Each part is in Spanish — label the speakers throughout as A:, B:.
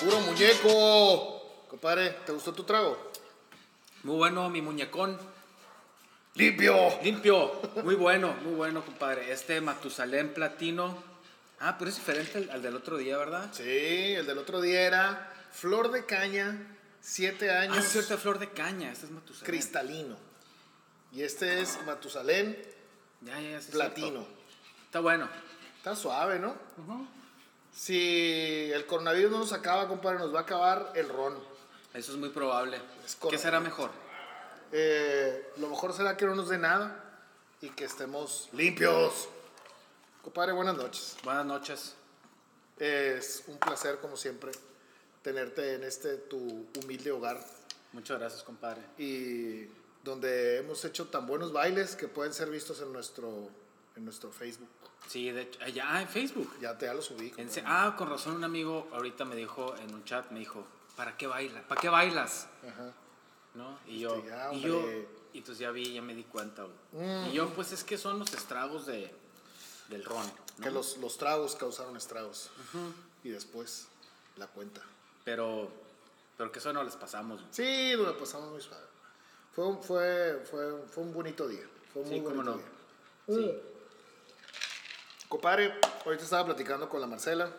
A: Puro muñeco. Compadre, ¿te gustó tu trago?
B: Muy bueno, mi muñecón.
A: Limpio.
B: Limpio. Muy bueno, muy bueno, compadre. Este Matusalén platino. Ah, pero es diferente al, al del otro día, ¿verdad?
A: Sí, el del otro día era flor de caña, siete
B: Ah,
A: años,
B: es cierto, flor de caña. Este es Matusalén.
A: cristalino. Y este es Matusalén
B: Ya, ya, ya, sí es
A: platino.
B: cierto. Está bueno.
A: Está suave, ¿no? Si el coronavirus no nos acaba, compadre, nos va a acabar el ron.
B: Eso es muy probable.
A: Es
B: ¿Qué será mejor?
A: Eh, lo mejor será que no nos dé nada y que estemos limpios. Compadre, buenas noches.
B: Buenas noches.
A: Es un placer, como siempre, tenerte en este tu humilde hogar
B: Muchas gracias, compadre.
A: y donde hemos hecho tan buenos bailes que pueden ser vistos en nuestro, en nuestro Facebook.
B: Sí, de hecho, ya ah, en Facebook.
A: Ya te ya los subí.
B: En ah, con razón, un amigo ahorita me dijo en un chat, me dijo, ¿para qué bailas? ¿Para qué bailas?
A: Ajá.
B: ¿No? Y yo,
A: Este, ya,
B: y yo, y entonces ya vi, ya me di cuenta. güey. Y yo, pues es que son los estragos de, del ron. ¿no?
A: Que los, los tragos causaron estragos. Y después la cuenta.
B: Pero, pero que eso no les pasamos.
A: Sí, lo pasamos muy suave. Fue, fue, fue, fue un bonito día. Fue un muy
B: Sí, cómo
A: bonito
B: no.
A: día. Mm. Compadre, ahorita estaba platicando con la Marcela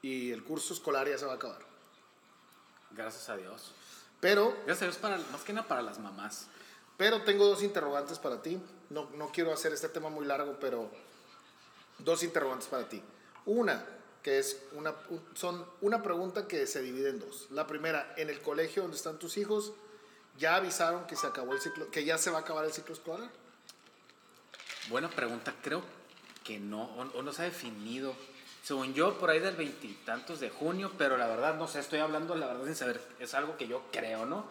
A: y el curso escolar ya se va a acabar.
B: Gracias a Dios.
A: Pero,
B: Gracias a Dios, para, más que nada para las mamás.
A: pero tengo dos interrogantes para ti. No, no quiero hacer este tema muy largo, pero dos interrogantes para ti. Una, que es una, un- son una pregunta que se divide en dos. La primera, en el colegio donde están tus hijos, ¿ya avisaron que se acabó el ciclo, que ya se va a acabar el ciclo escolar?
B: Buena pregunta, creo que no, o, o no se ha definido. Según yo, por ahí del veintitantos de junio, pero la verdad no sé, estoy hablando la verdad sin saber, es algo que yo creo, ¿no?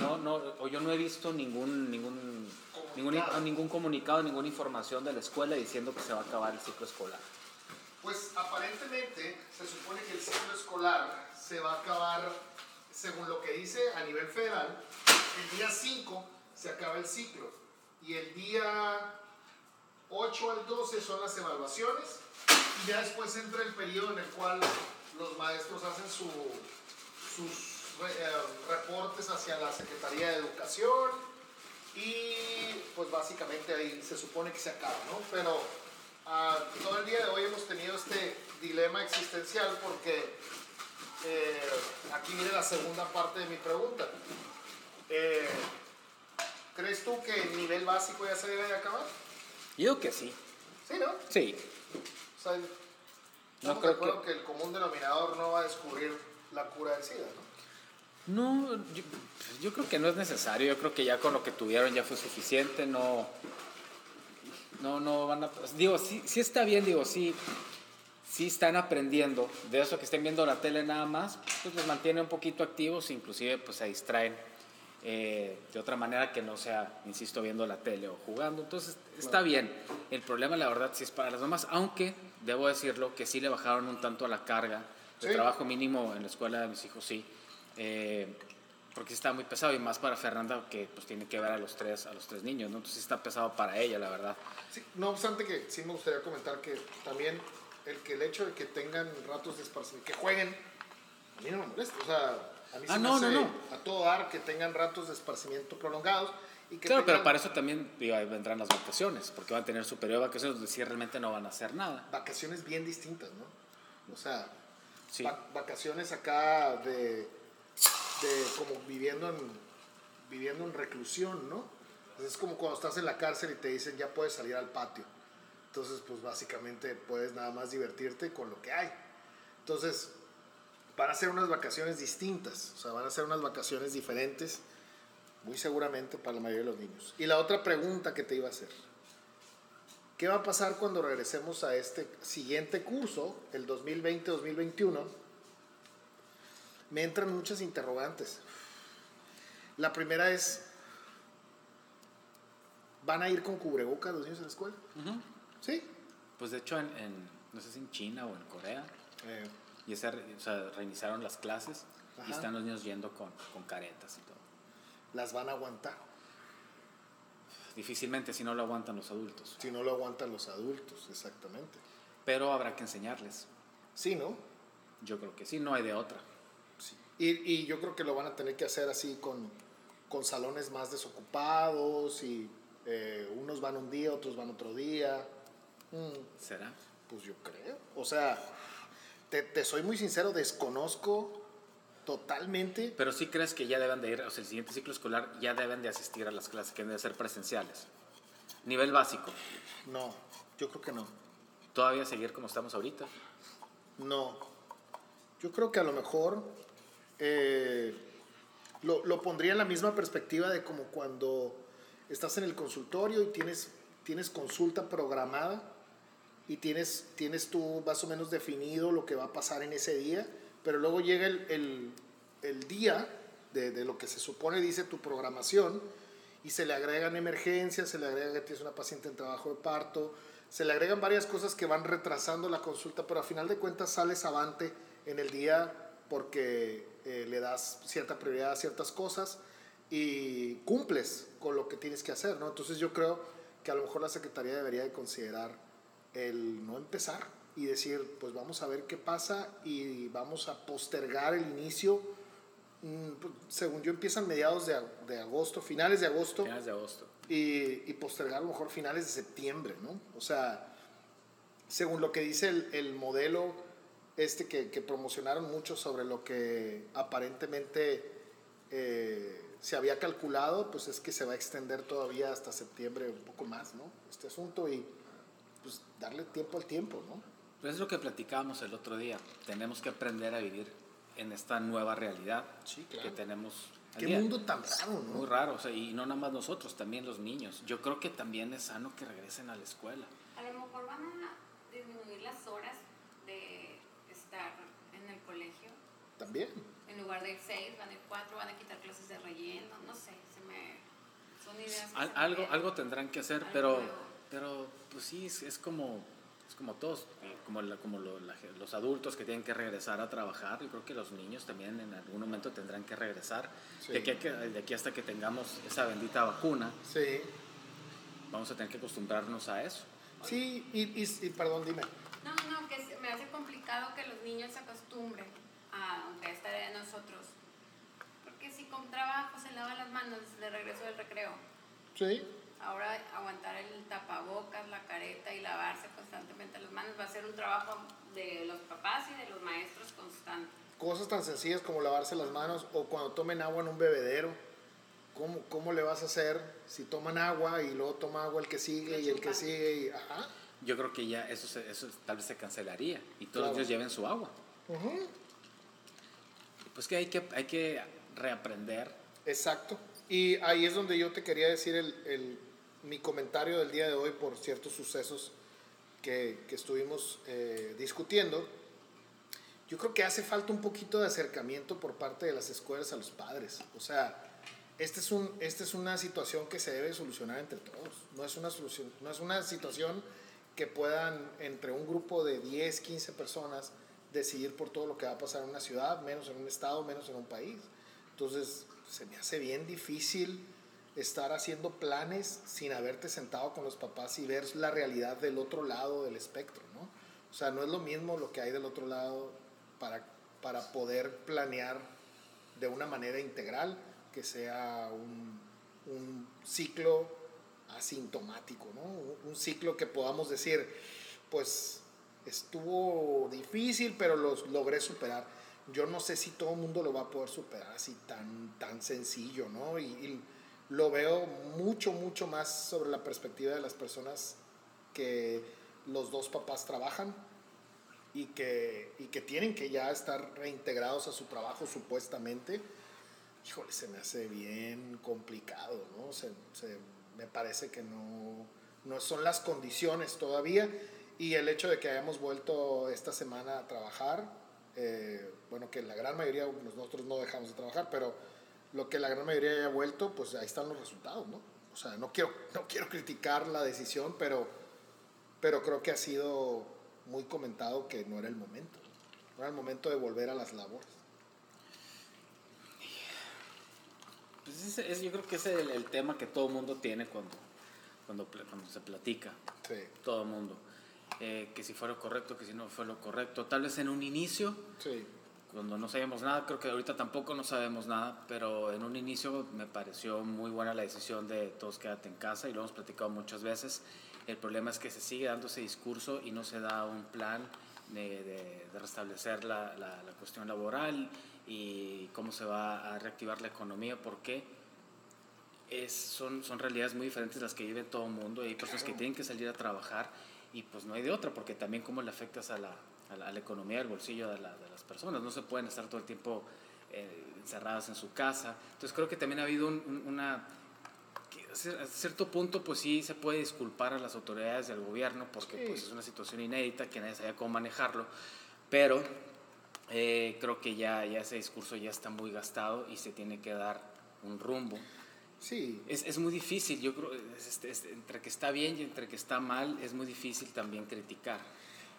B: No, no, o yo no he visto ningún, ningún, ningún, ningún comunicado, ninguna información de la escuela diciendo que se va a acabar el ciclo escolar.
A: Pues aparentemente se supone que el ciclo escolar se va a acabar, según lo que dice a nivel federal, el día 5 se acaba el ciclo y el día 8 al 12 son las evaluaciones y ya después entra el periodo en el cual los maestros hacen su- sus eh, reportes hacia la Secretaría de Educación y pues básicamente ahí se supone que se acaba, ¿no? Pero ah, todo el día de hoy hemos tenido este dilema existencial porque eh, aquí viene la segunda parte de mi pregunta. Eh, ¿Crees tú que el nivel básico ya se debe de acabar?
B: Yo digo que sí.
A: Sí, ¿no?
B: Sí.
A: O sea,
B: No creo
A: acuerdo que... el común denominador no va a descubrir la cura del SIDA, ¿no?
B: No, yo, yo creo que no es necesario. Yo creo que ya con lo que tuvieron ya fue suficiente. No, no, no van a. pues, digo, sí, sí está bien, digo, sí, sí están aprendiendo. De eso que estén viendo la tele nada más, pues los mantiene un poquito activos, inclusive pues se distraen eh, de otra manera que no sea, insisto, viendo la tele o jugando. Entonces está bien. El problema, la verdad, sí es para las mamás, aunque debo decirlo que sí le bajaron un tanto a la carga de
A: Sí.
B: trabajo mínimo en la escuela de mis hijos, sí. Eh, porque está muy pesado y más para Fernanda que pues tiene que ver a los tres a los tres niños no entonces está pesado para ella la verdad
A: Sí, no obstante que sí me gustaría comentar que también el que el hecho de que tengan ratos de esparcimiento, que jueguen, a mí no me molesta. O sea, a mí
B: Ah,
A: se me
B: no, no,
A: hace
B: no.
A: a todo dar que tengan ratos de esparcimiento prolongados y que
B: claro pero para eso también digo, vendrán las vacaciones porque van a tener su periodo de vacaciones donde sí realmente no van a hacer nada
A: vacaciones bien distintas, ¿no? O sea,
B: sí
A: va- vacaciones acá de, de como viviendo en viviendo en reclusión, ¿no? Entonces es como cuando estás en la cárcel y te dicen ya puedes salir al patio. Entonces, pues básicamente puedes nada más divertirte con lo que hay. Entonces, van a ser unas vacaciones distintas, o sea, van a ser unas vacaciones diferentes, muy seguramente para la mayoría de los niños. Y la otra pregunta que te iba a hacer, ¿qué va a pasar cuando regresemos a este siguiente curso, el 2020-2021? me entran muchas interrogantes. La primera es, ¿van a ir con cubrebocas los niños a la escuela? Sí.
B: Pues de hecho, en, en, no sé si en China o en Corea,
A: Eh,
B: y ese, o sea, reiniciaron las clases
A: Ajá.
B: y están los niños yendo con, con caretas y todo.
A: las van a aguantar,
B: Difícilmente si no lo aguantan los adultos.
A: si no lo aguantan los adultos, exactamente.
B: Pero habrá que enseñarles.
A: Sí, ¿no?
B: Yo creo que sí, no hay de otra.
A: Sí. Y, y yo creo que lo van a tener que hacer así con, con salones más desocupados y eh, unos van un día, otros van otro día. Mm,
B: ¿Será?
A: pues yo creo. O sea, te, te soy muy sincero, desconozco totalmente.
B: Pero sí crees que ya deben de ir, o sea, el siguiente ciclo escolar ya deben de asistir a las clases que deben de ser presenciales. Nivel básico.
A: No, yo creo que no.
B: Todavía seguir como estamos ahorita.
A: No. Yo creo que a lo mejor eh, lo, lo pondría en la misma perspectiva de como cuando estás en el consultorio y tienes, tienes consulta programada y tienes, tienes tú más o menos definido lo que va a pasar en ese día, pero luego llega el, el, el día de, de lo que se supone dice tu programación y se le agregan emergencias, se le agrega que tienes una paciente en trabajo de parto, se le agregan varias cosas que van retrasando la consulta, pero a final de cuentas sales avante en el día porque eh, le das cierta prioridad a ciertas cosas y cumples con lo que tienes que hacer, ¿no? Entonces yo creo que a lo mejor la Secretaría debería de considerar el no empezar y decir, pues vamos a ver qué pasa y vamos a postergar el inicio. Mm, pues, Según yo empiezan mediados de, de agosto, finales de agosto
B: Finales de agosto.
A: y, y postergar a lo mejor finales de septiembre, ¿no? O sea, según lo que dice el, el modelo este que, que promocionaron mucho sobre lo que aparentemente eh, se había calculado, pues es que se va a extender todavía hasta septiembre, un poco más, ¿no? Este asunto y pues darle tiempo al tiempo, ¿no?
B: Pues es lo que platicábamos el otro día. Tenemos que aprender a vivir en esta nueva realidad
A: Sí, claro.
B: que tenemos.
A: Qué
B: día.
A: mundo tan raro, ¿no?
B: Muy raro, o sea, y no nada más nosotros, también los niños. Yo creo que también es sano que regresen a la escuela.
C: A lo mejor van a disminuir las horas de estar en el colegio.
A: También.
C: En lugar de ir seis, van a ir cuatro, van a quitar clases de relleno, no sé, se me... Son ideas
B: Al- algo, algo tendrán que hacer,
C: Algo
B: pero,
C: nuevo.
B: Pero pues sí, es, es como, es como todos, eh, como, la- como lo- la los adultos que tienen que regresar a trabajar. Yo creo que los niños también en algún momento tendrán que regresar.
A: Sí.
B: De, aquí, a que- de aquí hasta que tengamos esa bendita vacuna,
A: Sí.
B: vamos a tener que acostumbrarnos a eso.
A: Sí, y, y, y perdón, dime.
C: No, no, que me hace complicado que los niños se acostumbren a, aunque esta de nosotros. Porque si con trabajo se lavan las manos de regreso del recreo,
A: Sí.
C: Ahora aguantar el tapabocas, la careta y lavarse constantemente las manos va a ser un trabajo de los papás y de los maestros constante.
A: cosas tan sencillas como lavarse las manos o cuando tomen agua en un bebedero. ¿Cómo, ¿Cómo le vas a hacer si toman agua y luego toma agua el que sigue y el que sigue? Y, ajá.
B: Yo creo que ya eso, se- eso tal vez se cancelaría y todos
A: Claro.
B: los días lleven su agua.
A: Ujú.
B: Pues que hay que, hay que reaprender.
A: Exacto. Y ahí es donde yo te quería decir el, el- mi comentario del día de hoy por ciertos sucesos que, que estuvimos eh, discutiendo. Yo creo que hace falta un poquito de acercamiento por parte de las escuelas a los padres. O sea, este es un, esta es una situación que se debe solucionar entre todos. No es una, solución, no es una situación que puedan entre un grupo de 10, 15 personas decidir por todo lo que va a pasar en una ciudad, menos en un estado, menos en un país. Entonces, se me hace bien difícil estar haciendo planes sin haberte sentado con los papás y ver la realidad del otro lado del espectro, ¿no? O sea, no es lo mismo lo que hay del otro lado para, para poder planear de una manera integral que sea un, un ciclo asintomático, ¿no? Un- ciclo que podamos decir, pues estuvo difícil, pero los logré superar. Yo no sé si todo el mundo lo va a poder superar así tan, tan sencillo, ¿no? Y, y lo veo mucho, mucho más sobre la perspectiva de las personas que los dos papás trabajan y que, y que tienen que ya estar reintegrados a su trabajo supuestamente. Híjole, se me hace bien complicado, ¿no? Se, se- me parece que no, no son las condiciones todavía y el hecho de que hayamos vuelto esta semana a trabajar, eh, bueno, que la gran mayoría, nosotros no dejamos de trabajar, pero lo que la gran mayoría haya vuelto, pues ahí están los resultados, ¿no? O sea, no quiero, no quiero criticar la decisión, pero, pero creo que ha sido muy comentado que no era el momento. No era el momento de volver a las labores.
B: Pues es, yo creo que ese es el, el tema que todo el mundo tiene cuando, cuando, cuando se platica.
A: Sí.
B: Todo el mundo. Eh, que si fue lo correcto, que si no fue lo correcto. Tal vez en un inicio,
A: Sí.
B: Cuando no sabíamos nada, creo que ahorita tampoco no sabemos nada, pero en un inicio me pareció muy buena la decisión de todos quédate en casa y lo hemos platicado muchas veces. El problema es que se sigue dando ese discurso y no se da un plan de, de- de restablecer la, la- la cuestión laboral y cómo se va a reactivar la economía, porque es, son, son realidades muy diferentes las que vive todo el mundo y hay personas que tienen que salir a trabajar y pues no hay de otra, porque también cómo le afectas a la, a la, a la economía, al bolsillo de, la- de las personas. No se pueden estar todo el tiempo eh, encerradas en su casa. Entonces creo que también ha habido un- un- una... a cier- a cierto punto pues sí se puede disculpar a las autoridades del gobierno porque
A: Sí.
B: pues es una situación inédita que nadie sabía cómo manejarlo, pero eh, creo que ya, ya ese discurso ya está muy gastado y se tiene que dar un rumbo.
A: Sí.
B: Es, es muy difícil, yo creo, es- es- es- entre que está bien y entre que está mal, es muy difícil también criticar.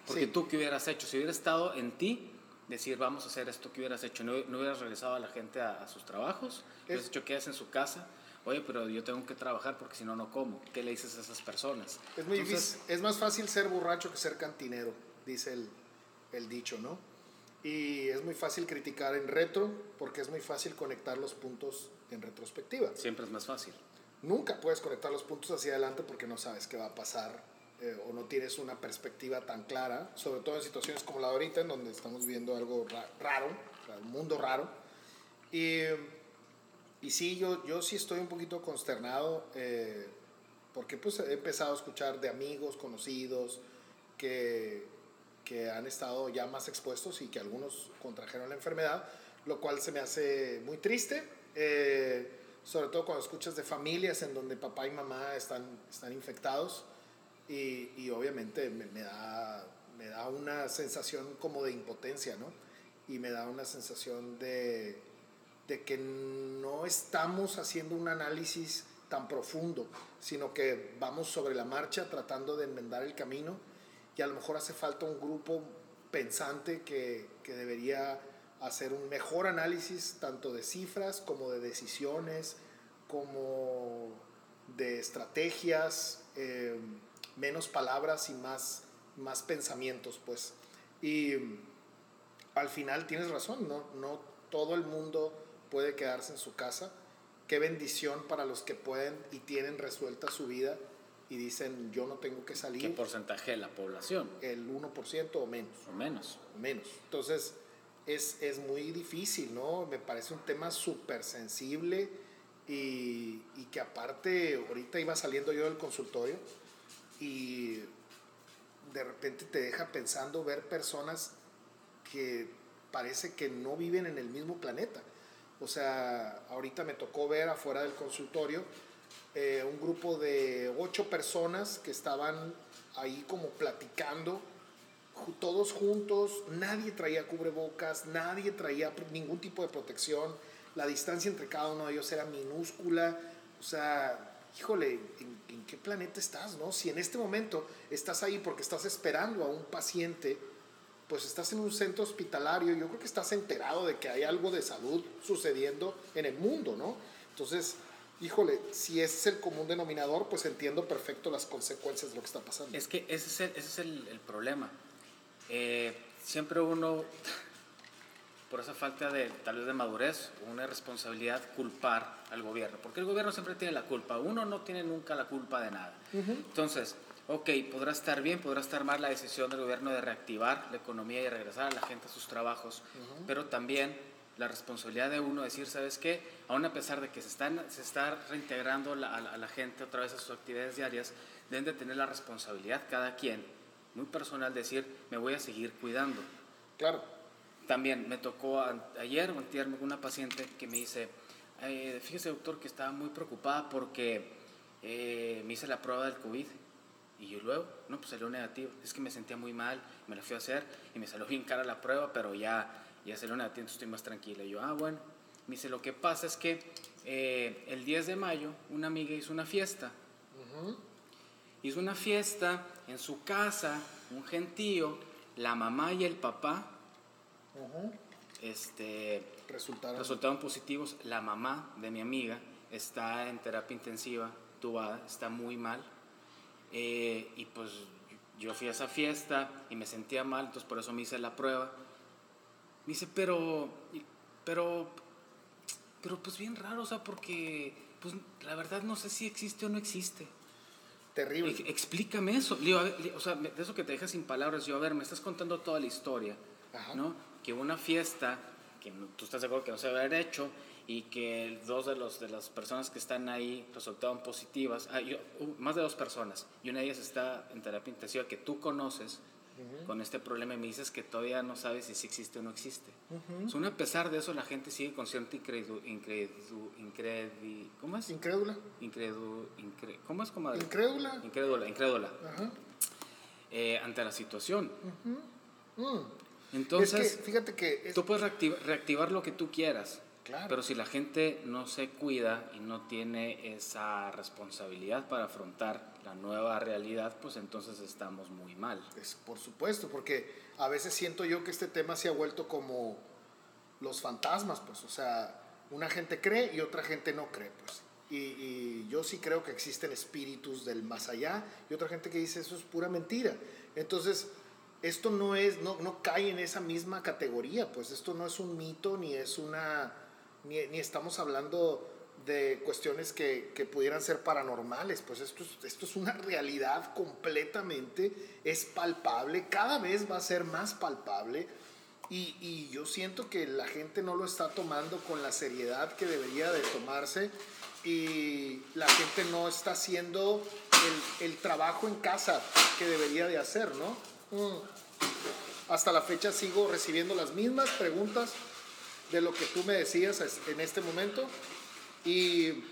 B: Porque
A: Sí.
B: tú, ¿qué hubieras hecho? Si hubiera estado en ti, decir, vamos a hacer esto, ¿qué hubieras hecho? ¿No, no hubieras regresado a la gente a, a sus trabajos? ¿Hubieras
A: Es-
B: hecho quedas en su casa? Oye, pero yo tengo que trabajar porque si no, no como. ¿Qué le dices a esas personas?
A: Es muy
B: Entonces,
A: difícil. Es más fácil ser borracho que ser cantinero, dice el, el dicho, ¿no? Y es muy fácil criticar en retro porque es muy fácil conectar los puntos en retrospectiva.
B: Siempre es más fácil.
A: Nunca puedes conectar los puntos hacia adelante porque no sabes qué va a pasar eh, o no tienes una perspectiva tan clara, sobre todo en situaciones como la de ahorita, en donde estamos viendo algo ra- raro, un mundo raro. Y, y sí, yo, yo sí estoy un poquito consternado eh, porque pues he empezado a escuchar de amigos, conocidos, que, que han estado ya más expuestos y que algunos contrajeron la enfermedad, lo cual se me hace muy triste. eh, sobre todo cuando escuchas de familias en donde papá y mamá están, están infectados y, y obviamente me, me da, me da una sensación como de impotencia, ¿no? Y me da una sensación de, de que no estamos haciendo un análisis tan profundo, sino que vamos sobre la marcha tratando de enmendar el camino y a lo mejor hace falta un grupo pensante que, que debería hacer un mejor análisis tanto de cifras como de decisiones, como de estrategias, eh, menos palabras y más, más pensamientos, pues. Y al final tienes razón, no, no todo el mundo puede quedarse en su casa. Qué bendición para los que pueden y tienen resuelta su vida y dicen yo no tengo que
B: ¿Qué
A: salir
B: porcentaje de la población?
A: el 1% o menos
B: O menos.
A: o menos. Entonces, es, es muy difícil, ¿no? Me parece un tema súper sensible y, y que aparte, ahorita iba saliendo yo del consultorio y de repente te deja pensando ver personas que parece que no viven en el mismo planeta. O sea, ahorita me tocó ver afuera del consultorio eh, un grupo de ocho personas que estaban ahí como platicando todos juntos, nadie traía cubrebocas, nadie traía ningún tipo de protección, la distancia entre cada uno de ellos era minúscula, o sea, híjole, ¿en, qué planeta estás, no? Si en este momento estás ahí porque estás esperando a un paciente, pues estás en un centro hospitalario, yo creo que estás enterado de que hay algo de salud sucediendo en el mundo, ¿no? Entonces, híjole, si es el común denominador, pues entiendo perfecto las consecuencias de lo que está pasando.
B: Es que ese es el, ese es el problema. Eh, siempre uno, por esa falta de tal vez de madurez, una responsabilidad, culpar al gobierno, porque el gobierno siempre tiene la culpa. Uno no tiene nunca la culpa de nada. Entonces, ok, podrá estar bien, podrá estar mal la decisión del gobierno de reactivar la economía y regresar a la gente a sus trabajos, pero también la responsabilidad de uno decir, ¿sabes qué? Aún a pesar de que se, están, se está reintegrando la- a, la, a la gente otra vez a sus actividades diarias, deben de tener la responsabilidad cada quien, muy personal, decir, me voy a seguir cuidando.
A: Claro,
B: También me tocó a- ayer o antier una paciente que me dice, "Eh, fíjese doctor que estaba muy preocupada porque eh, me hice la prueba del COVID y yo luego, no, pues salió negativo. Es que me sentía muy mal, me la fui a hacer y me salió bien cara la prueba, pero ya, ya salió una tienda, estoy más tranquila. Y yo, ah, bueno. Me dice, lo que pasa es que eh, el 10 de mayo una amiga hizo una fiesta. Hizo una fiesta en su casa, un gentío, la mamá y el papá este,
A: Resultaron.
B: resultaron positivos. La mamá de mi amiga está en terapia intensiva, tubada, está muy mal. Eh, y pues yo fui a esa fiesta y me sentía mal, entonces por eso me hice la prueba. Me dice, pero, pero, pero pues bien raro, o sea, porque pues la verdad no sé si existe o no existe.
A: Terrible.
B: Ex- Explícame eso. Digo, ver, o sea, de eso que te dejas sin palabras. Yo, a ver, me estás contando toda la historia,
A: Ajá.
B: ¿no? Que una fiesta, que no- tú estás de acuerdo que no se debe haber hecho, y que dos de, los, de las personas que están ahí resultaron positivas, ah, yo- uh, más de dos personas, y una de ellas está en terapia intensiva que tú conoces con este problema y me dices que todavía no sabes si sí existe o no existe. So, a pesar de eso, la gente sigue con cierta incredu, incredu, incredi- ¿cómo es?
A: Incrédula.
B: Incredu, incre- ¿Cómo es, comadre?
A: Incrédula.
B: Incrédula, incrédula,
A: Ajá.
B: eh, ante la situación.
A: Mm.
B: Entonces,
A: es que fíjate que es-
B: tú puedes reactiv- reactivar lo que tú quieras,
A: Claro.
B: pero si la gente no se cuida y no tiene esa responsabilidad para afrontar la nueva realidad, pues entonces estamos muy mal.
A: Es, por supuesto, porque a veces siento yo que este tema se ha vuelto como los fantasmas, pues, o sea, una gente cree y otra gente no cree, pues. Y, y yo sí creo que existen espíritus del más allá y otra gente que dice eso es pura mentira. Entonces, esto no es, no, no cae en esa misma categoría, pues esto no es un mito ni es una, ni, ni estamos hablando de cuestiones que, que pudieran ser paranormales, pues esto es, esto es una realidad completamente, es palpable, cada vez va a ser más palpable y, y yo siento que la gente no lo está tomando con la seriedad que debería de tomarse y la gente no está haciendo el, el trabajo en casa que debería de hacer, ¿no? Mm. Hasta la fecha sigo recibiendo las mismas preguntas de lo que tú me decías en este momento y,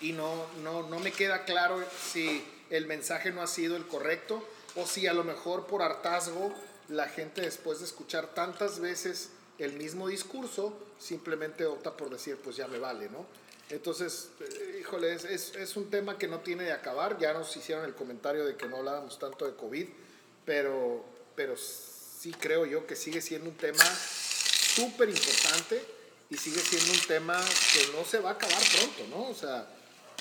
A: y no, no, no me queda claro si el mensaje no ha sido el correcto o si a lo mejor por hartazgo la gente después de escuchar tantas veces el mismo discurso simplemente opta por decir pues ya me vale, ¿no? Entonces, eh, híjole, es, es, un tema que no tiene de acabar, ya nos hicieron el comentario de que no hablábamos tanto de COVID, pero, pero sí creo yo que sigue siendo un tema súper importante y sigue siendo un tema que no se va a acabar pronto, ¿no? O sea,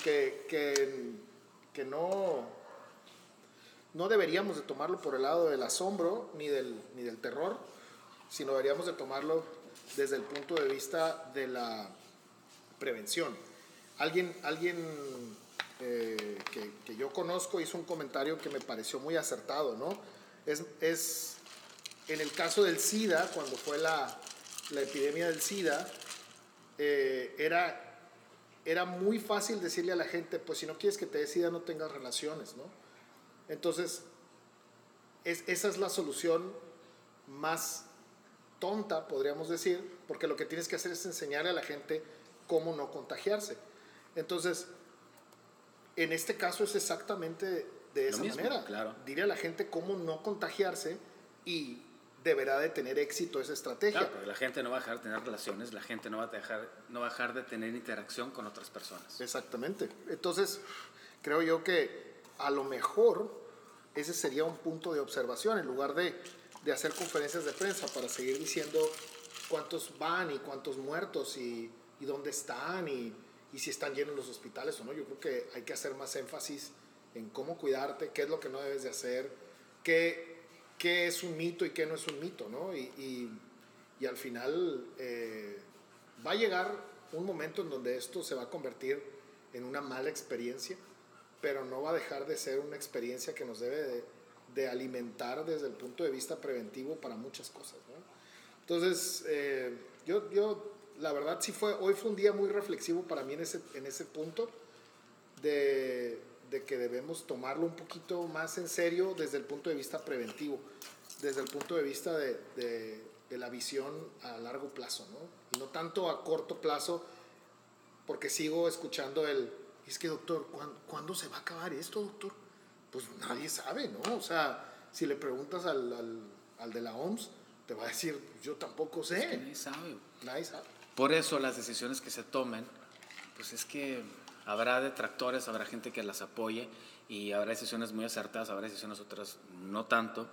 A: que, que, que no, no deberíamos de tomarlo por el lado del asombro ni del, ni del terror, sino deberíamos de tomarlo desde el punto de vista de la prevención. Alguien, alguien eh, que, que yo conozco hizo un comentario que me pareció muy acertado, ¿no? Es, es en el caso del SIDA, cuando fue la, la epidemia del SIDA, eh, era, era muy fácil decirle a la gente, pues si no quieres que te dé SIDA, no tengas relaciones, ¿no? Entonces, es, esa es la solución más tonta, podríamos decir, porque lo que tienes que hacer es enseñarle a la gente cómo no contagiarse. Entonces, en este caso es exactamente de esa
B: mismo,
A: manera.
B: claro.
A: Dile a la gente cómo no contagiarse y deberá de tener éxito esa estrategia.
B: Claro, porque la gente no va a dejar de tener relaciones, la gente no va a dejar, no va a dejar de tener interacción con otras personas.
A: Exactamente. Entonces, creo yo que a lo mejor ese sería un punto de observación en lugar de, de hacer conferencias de prensa para seguir diciendo cuántos van y cuántos muertos y, y dónde están y, y si están llenos los hospitales o no. Yo creo que hay que hacer más énfasis en cómo cuidarte, qué es lo que no debes de hacer, qué, qué es un mito y qué no es un mito, ¿no? Y, y, y al final eh, va a llegar un momento en donde esto se va a convertir en una mala experiencia, pero no va a dejar de ser una experiencia que nos debe de, alimentar desde el punto de vista preventivo para muchas cosas, ¿no? Entonces, eh, yo, yo, la verdad, sí fue, hoy fue un día muy reflexivo para mí en ese, en ese punto de, de que debemos tomarlo un poquito más en serio desde el punto de vista preventivo, desde el punto de vista de, de, de la visión a largo plazo, ¿no? Y no tanto a corto plazo, porque sigo escuchando el, es que doctor, ¿cuándo, ¿cuándo se va a acabar esto, doctor? Pues nadie sabe, ¿no? O sea, si le preguntas al, al, al de la OMS, te va a decir, yo tampoco sé.
B: Es que nadie sabe.
A: Nadie sabe.
B: Por eso las decisiones que se tomen, pues es que habrá detractores, habrá gente que las apoye y habrá decisiones muy acertadas, habrá decisiones otras no tanto,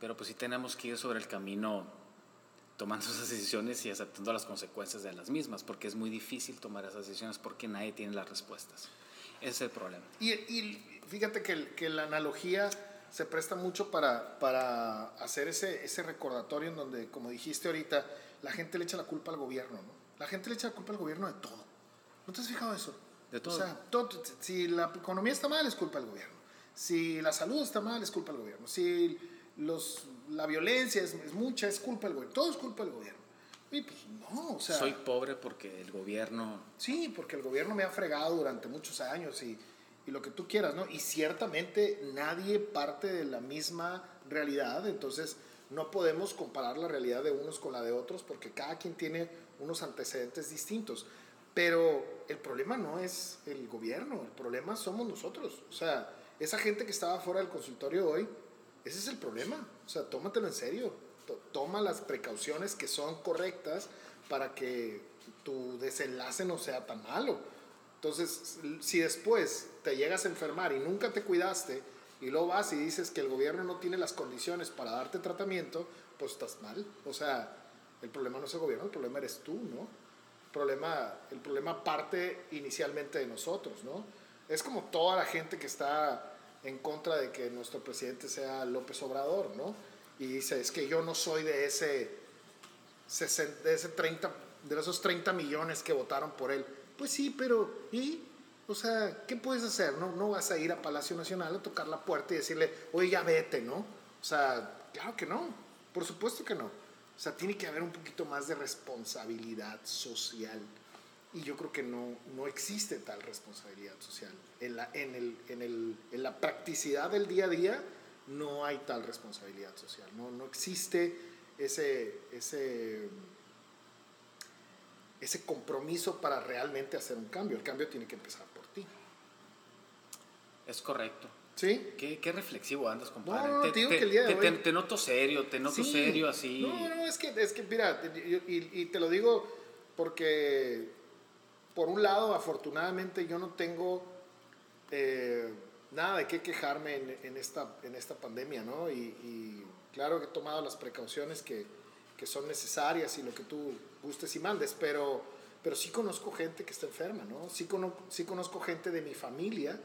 B: pero pues sí tenemos que ir sobre el camino tomando esas decisiones y aceptando las consecuencias de las mismas, porque es muy difícil tomar esas decisiones porque nadie tiene las respuestas. Ese es el problema.
A: Y, y fíjate que, que la analogía se presta mucho para, para hacer ese, ese recordatorio en donde, como dijiste ahorita, la gente le echa la culpa al gobierno, ¿no? La gente le echa la culpa al gobierno de todo. ¿No te has fijado eso?
B: De todo.
A: O sea, todo- si la economía está mal, es culpa del gobierno. Si la salud está mal, es culpa del gobierno. Si los, la violencia es, es mucha, es culpa del gobierno. Todo es culpa del gobierno. Y pues no, o sea...
B: Soy pobre porque el gobierno...
A: Sí, porque el gobierno me ha fregado durante muchos años y, y lo que tú quieras, ¿no? Y ciertamente nadie parte de la misma realidad, entonces no podemos comparar la realidad de unos con la de otros porque cada quien tiene unos antecedentes distintos. Pero el problema no es el gobierno, el problema somos nosotros. O sea, esa gente que estaba fuera del consultorio hoy, ese es el problema. O sea, tómatelo en serio. To- Toma las precauciones que son correctas para que tu desenlace no sea tan malo. Entonces, si después te llegas a enfermar y nunca te cuidaste y luego vas y dices que el gobierno no tiene las condiciones para darte tratamiento, pues estás mal. O sea, el problema no es el gobierno, el problema eres tú, ¿no? Problema, el problema parte inicialmente de nosotros, ¿no? Es como toda la gente que está en contra de que nuestro presidente sea López Obrador, ¿no? Y dice, es que yo no soy de ese 60, de, ese 30, de esos 30 millones que votaron por él. Pues sí, pero ¿y? O sea, ¿qué puedes hacer? No, no vas a ir a Palacio Nacional a tocar la puerta y decirle, oye, ya vete, ¿no? O sea, claro que no, por supuesto que no. O sea, tiene que haber un poquito más de responsabilidad social. Y yo creo que no, no existe tal responsabilidad social. En la, en, el, en, el, en la practicidad del día a día no hay tal responsabilidad social. No, no existe ese, ese, ese compromiso para realmente hacer un cambio. El cambio tiene que empezar por ti.
B: Es correcto.
A: ¿Sí?
B: Qué, qué reflexivo andas, compadre.
A: No, no,
B: te,
A: te digo
B: te-
A: que el día de
B: te-
A: hoy-
B: te noto serio, te noto
A: Sí.
B: serio así.
A: No, no, es que, es que mira, yo- y, y te lo digo porque, por un lado, afortunadamente yo no tengo eh, nada de qué quejarme en, en esta, en esta pandemia, ¿no? Y, y claro que he tomado las precauciones que, que son necesarias y lo que tú gustes y mandes, pero, pero sí conozco gente que está enferma, ¿no? Sí, cono- sí conozco gente de mi familia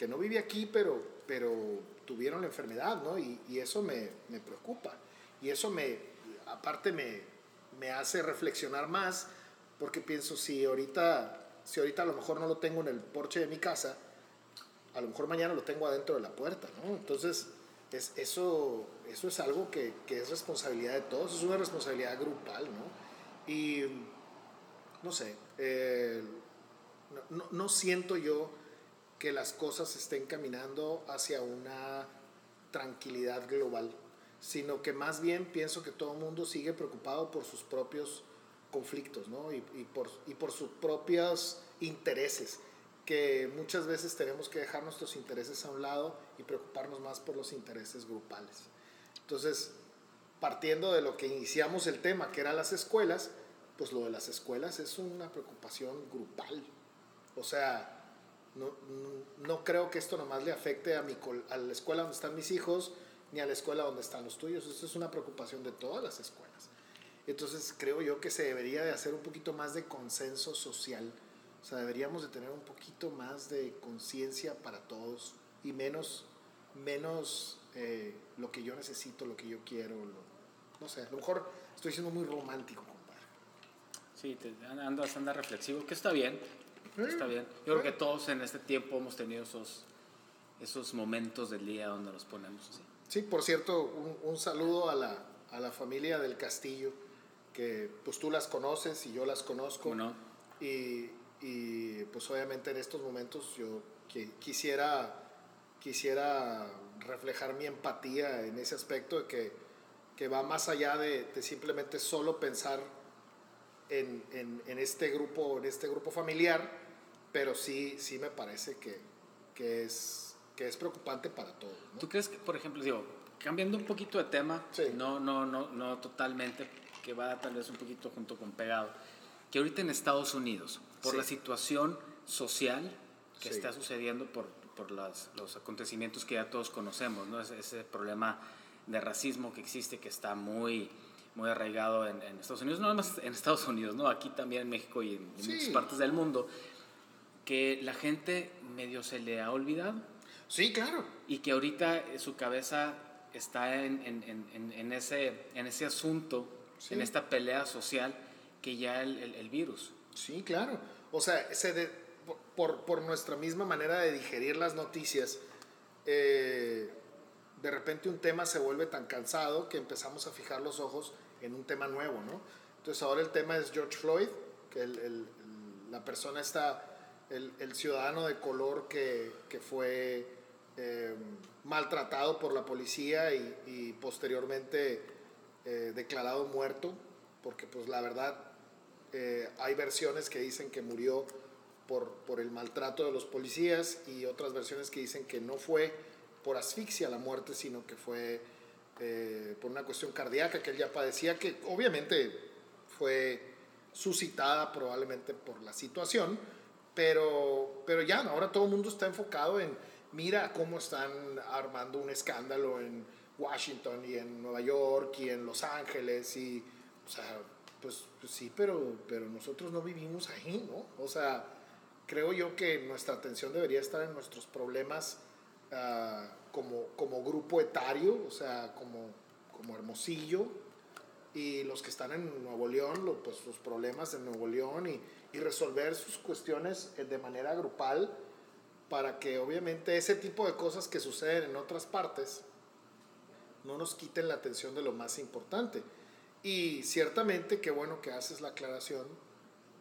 A: que no vive aquí, pero, pero tuvieron la enfermedad, ¿no? Y, y eso me, me preocupa. Y eso me, aparte me, me hace reflexionar más, porque pienso, si ahorita, si ahorita a lo mejor no lo tengo en el porche de mi casa, a lo mejor mañana lo tengo adentro de la puerta, ¿no? Entonces, es, eso, eso es algo que, que es responsabilidad de todos, es una responsabilidad grupal, ¿no? Y, no sé, eh, no, no- no siento yo que las cosas estén caminando hacia una tranquilidad global, sino que más bien pienso que todo el mundo sigue preocupado por sus propios conflictos, ¿no? Y, por, y por sus propios intereses, que muchas veces tenemos que dejar nuestros intereses a un lado y preocuparnos más por los intereses grupales. Entonces, partiendo de lo que iniciamos el tema, que eran las escuelas, pues lo de las escuelas es una preocupación grupal. O sea, no, no, creo que esto nomás le afecte a, mi, a la escuela donde están mis hijos, ni a la escuela donde están los tuyos. Esto es una preocupación de todas las escuelas. Entonces creo yo que se debería de hacer un poquito más de consenso social. O sea, deberíamos de tener un poquito más de conciencia para todos y menos, menos eh, lo que yo necesito, lo que yo quiero. lo- no sé, a lo mejor estoy siendo muy romántico, compadre.
B: Sí, te, andas, andas reflexivo, que está bien. Está bien. Yo creo que todos en este tiempo hemos tenido esos, esos momentos del día donde nos ponemos así.
A: Sí, por cierto, un, un saludo a la, a la familia del Castillo, que pues tú las conoces y yo las conozco.
B: ¿Cómo no?
A: Y, y, pues obviamente en estos momentos yo qui- quisiera, quisiera reflejar mi empatía en ese aspecto de que, que va más allá de, de simplemente solo pensar en, en, en este grupo, en este grupo familiar, pero sí, sí me parece que, que, es, que es preocupante para todos. ¿no?
B: ¿Tú crees que, por ejemplo, digo, cambiando un poquito de tema,
A: Sí.
B: no, no, no, no totalmente, que va tal vez un poquito junto con pegado, que ahorita en Estados Unidos, por
A: Sí.
B: la situación social que
A: Sí.
B: está sucediendo por, por las- los acontecimientos que ya todos conocemos, ¿no? Ese, ese problema de racismo que existe, que está muy, muy arraigado en, en Estados Unidos, no nada más en Estados Unidos, ¿no? aquí también en México y en, en muchas partes del mundo, que la gente medio se le ha olvidado
A: Sí, claro.
B: y que ahorita eh, su cabeza está en, en- en- en- ese, en ese asunto,
A: Sí.
B: en esta pelea social, que ya el, el- el virus.
A: Sí, claro. O sea, se de- por, por nuestra misma manera de digerir las noticias, eh, de repente un tema se vuelve tan cansado que empezamos a fijar los ojos en un tema nuevo, ¿no? Entonces ahora el tema es George Floyd, que el- el- la persona está, el, ciudadano de color que, fue eh, maltratado por la policía y, posteriormente eh, declarado muerto, porque pues la verdad eh, hay versiones que dicen que murió por, por el maltrato de los policías y otras versiones que dicen que no fue por asfixia la muerte, sino que fue por una cuestión cardíaca que él ya padecía, que obviamente fue suscitada probablemente por la situación, pero, pero ya, ahora todo el mundo está enfocado en, mira cómo están armando un escándalo en Washington y en Nueva York y en Los Ángeles y, o sea, pues, pues sí, pero, pero nosotros no vivimos ahí, ¿no? O sea, creo yo que nuestra atención debería estar en nuestros problemas ah, como, como grupo etario, o sea, como, como Hermosillo, y los que están en Nuevo León, pues sus problemas en Nuevo León y, y resolver sus cuestiones eh, de manera grupal para que obviamente ese tipo de cosas que suceden en otras partes no nos quiten la atención de lo más importante. Y ciertamente, qué bueno que haces la aclaración,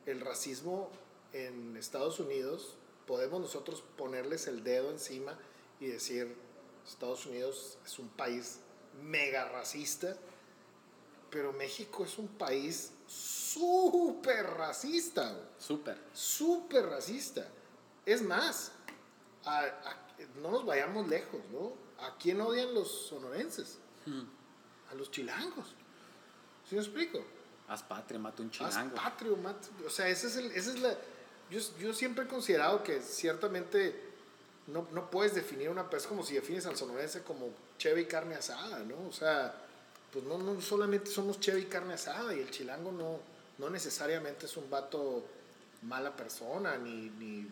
A: el racismo en Estados Unidos, podemos nosotros ponerles el dedo encima y decir, Estados Unidos es un país mega racista, pero México es un país súper racista,
B: Súper.
A: súper racista. Es más, a- a- no nos vayamos lejos, ¿no? ¿A quién odian los sonorenses? A los chilangos. ¿Sí me explico?
B: Haz patria, mata un
A: Haz
B: chilango.
A: patrio, mat- O sea, ese es el, esa es la... Yo, yo siempre he considerado que ciertamente no, no puedes definir una persona como si defines al sonorense como cheve y carne asada, ¿no? O sea, pues no, no solamente somos cheve y carne asada y el chilango no, no necesariamente es un vato mala persona, ni, ni,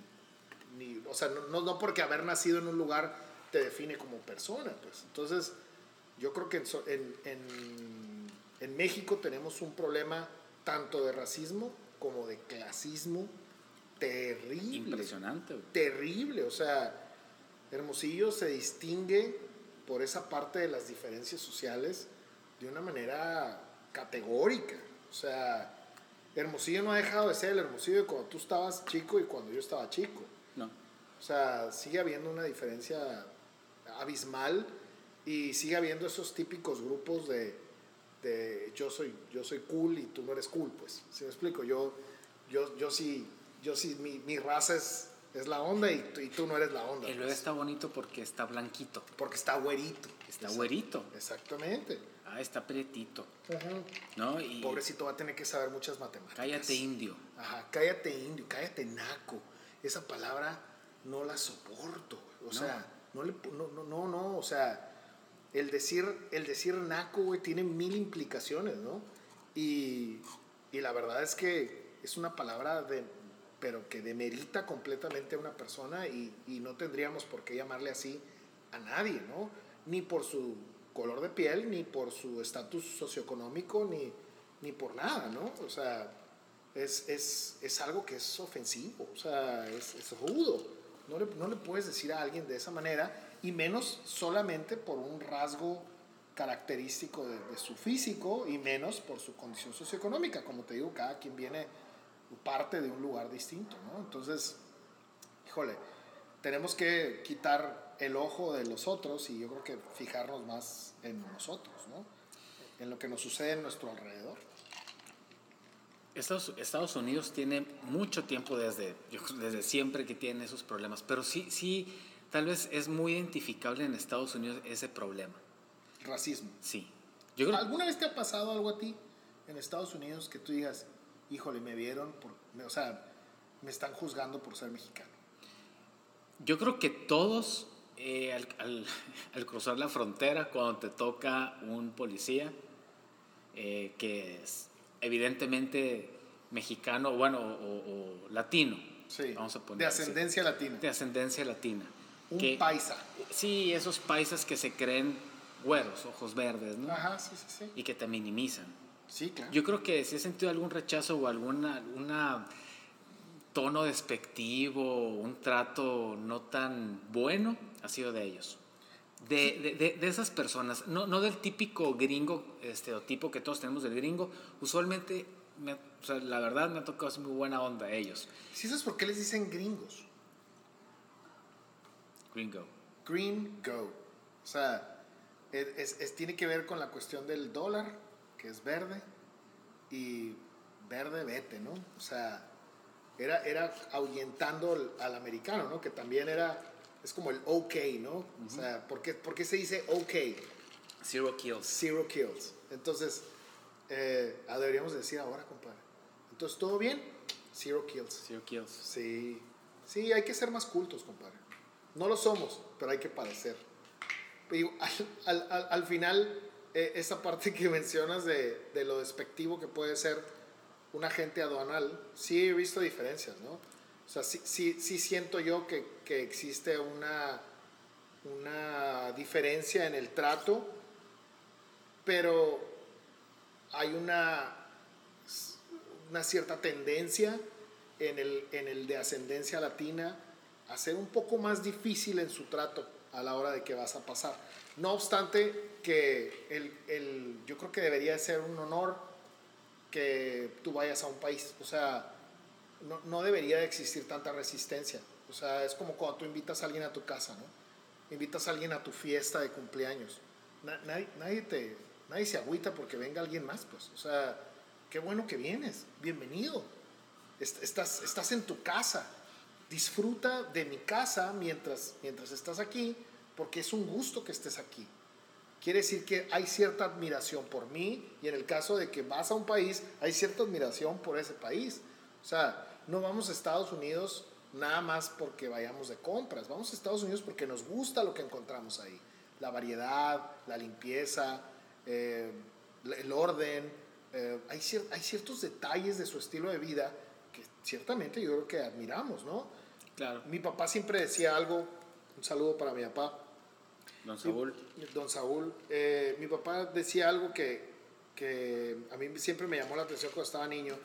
A: ni o sea, no, no, porque haber nacido en un lugar te define como persona, pues. Entonces, yo creo que en, en, en, en México tenemos un problema tanto de racismo como de clasismo terrible
B: Impresionante.
A: terrible. O sea, Hermosillo se distingue por esa parte de las diferencias sociales de una manera categórica. O sea, Hermosillo no ha dejado de ser el Hermosillo de cuando tú estabas chico y cuando yo estaba chico.
B: No.
A: O sea, sigue habiendo una diferencia abismal y sigue habiendo esos típicos grupos de, de yo, soy, yo soy cool y tú no eres cool, pues. ¿Sí me explico? Yo, yo, yo sí, yo sí mi, mi raza es, es la onda y, tú- y tú no eres la onda.
B: El bebé
A: pues.
B: está bonito porque está blanquito.
A: Porque está güerito.
B: Está güerito.
A: Exactamente.
B: Ah, está prietito.
A: Ujú.
B: ¿No? Y
A: Pobrecito va a tener que saber muchas matemáticas.
B: cállate indio.
A: Ajá, cállate indio, cállate naco. Esa palabra no la soporto. O
B: No.
A: sea, no, le, no, no, no, no, o sea, el decir, el decir naco, güey, tiene mil implicaciones, ¿no? Y, y la verdad es que es una palabra de, pero que demerita completamente a una persona y, y no tendríamos por qué llamarle así a nadie, ¿no? Ni por su color de piel, ni por su estatus socioeconómico, ni, ni por nada, ¿no? O sea, es, es, es algo que es ofensivo, o sea, es, es rudo. No le, no le puedes decir a alguien de esa manera, y menos solamente por un rasgo característico de, de su físico, y menos por su condición socioeconómica. Como te digo, cada quien viene parte de un lugar distinto, ¿no? Entonces, híjole, tenemos que quitar el ojo de los otros y yo creo que fijarnos más en nosotros, ¿no? En lo que nos sucede en nuestro alrededor.
B: Estados, Estados Unidos tiene mucho tiempo desde, desde siempre que tiene esos problemas, pero sí, sí, tal vez es muy identificable en Estados Unidos ese problema.
A: racismo.
B: Sí. Yo creo,
A: ¿Alguna vez te ha pasado algo a ti en Estados Unidos que tú digas, híjole, me vieron, por, me- o sea, me están juzgando por ser mexicano?
B: yo creo que todos, eh, al, al- al cruzar la frontera, cuando te toca un policía, eh, que es evidentemente mexicano, bueno, o, o latino,
A: Sí,
B: vamos a poner
A: de
B: así,
A: ascendencia latina.
B: de ascendencia latina.
A: Un
B: que-
A: paisa.
B: Sí, esos paisas que se creen güeros, ojos verdes, ¿no?
A: Ajá, sí, sí, sí.
B: Y que te minimizan.
A: Sí, claro.
B: Yo creo que si he sentido algún rechazo o alguna alguna tono despectivo, un trato no tan bueno, ha sido de ellos. De, de- de- de esas personas, no, no del típico gringo, estereotipo que todos tenemos del gringo, usualmente, me- o sea, la verdad me ha tocado ser muy buena onda ellos.
A: ¿Sí sabes por qué les dicen gringos?
B: Gringo.
A: Green Go. O sea, es, es- es- tiene que ver con la cuestión del dólar, que es verde, y verde vete, ¿no? O sea, era, era ahuyentando al, al americano, ¿no? Que también era, es como el OK, ¿no? O sea, ¿por qué, por qué se dice OK?
B: Zero kills.
A: Zero kills. Entonces, eh, ah, deberíamos decir ahora, compadre. Entonces, ¿todo bien? Zero kills.
B: Zero kills.
A: Sí, sí, hay que ser más cultos, compadre. No lo somos, pero hay que parecer. Y al, al- al- al final, eh, esa parte que mencionas de, de lo despectivo que puede ser un agente aduanal, sí he visto diferencias, ¿no? O sea, sí, sí, sí siento yo que, que existe una, una diferencia en el trato, pero hay una, una cierta tendencia en el, en el de ascendencia latina a ser un poco más difícil en su trato a la hora de que vas a pasar. No obstante que el, el- yo creo que debería de ser un honor que tú vayas a un país. O sea, no, debería de existir tanta resistencia. O sea, es como cuando tú invitas a alguien a tu casa, ¿no? Invitas a alguien a tu fiesta de cumpleaños. Na- nadie, nadie, te, nadie se agüita porque venga alguien más, pues. O sea, qué bueno que vienes. Bienvenido. Est- Estás, estás en tu casa. Disfruta de mi casa mientras, mientras estás aquí, porque es un gusto que estés aquí. Quiere decir que hay cierta admiración por mí y en el caso de que vas a un país, hay cierta admiración por ese país. O sea, no vamos a Estados Unidos nada más porque vayamos de compras, vamos a Estados Unidos porque nos gusta lo que encontramos ahí. La variedad, la limpieza, eh, el orden. eh, hay, cier- hay ciertos detalles de su estilo de vida que ciertamente yo creo que admiramos, ¿no?
B: Claro.
A: Mi papá siempre decía algo, un saludo para mi papá,
B: Don Saúl.
A: Don Saúl, eh, mi papá decía algo que, que a mí siempre me llamó la atención cuando estaba niño.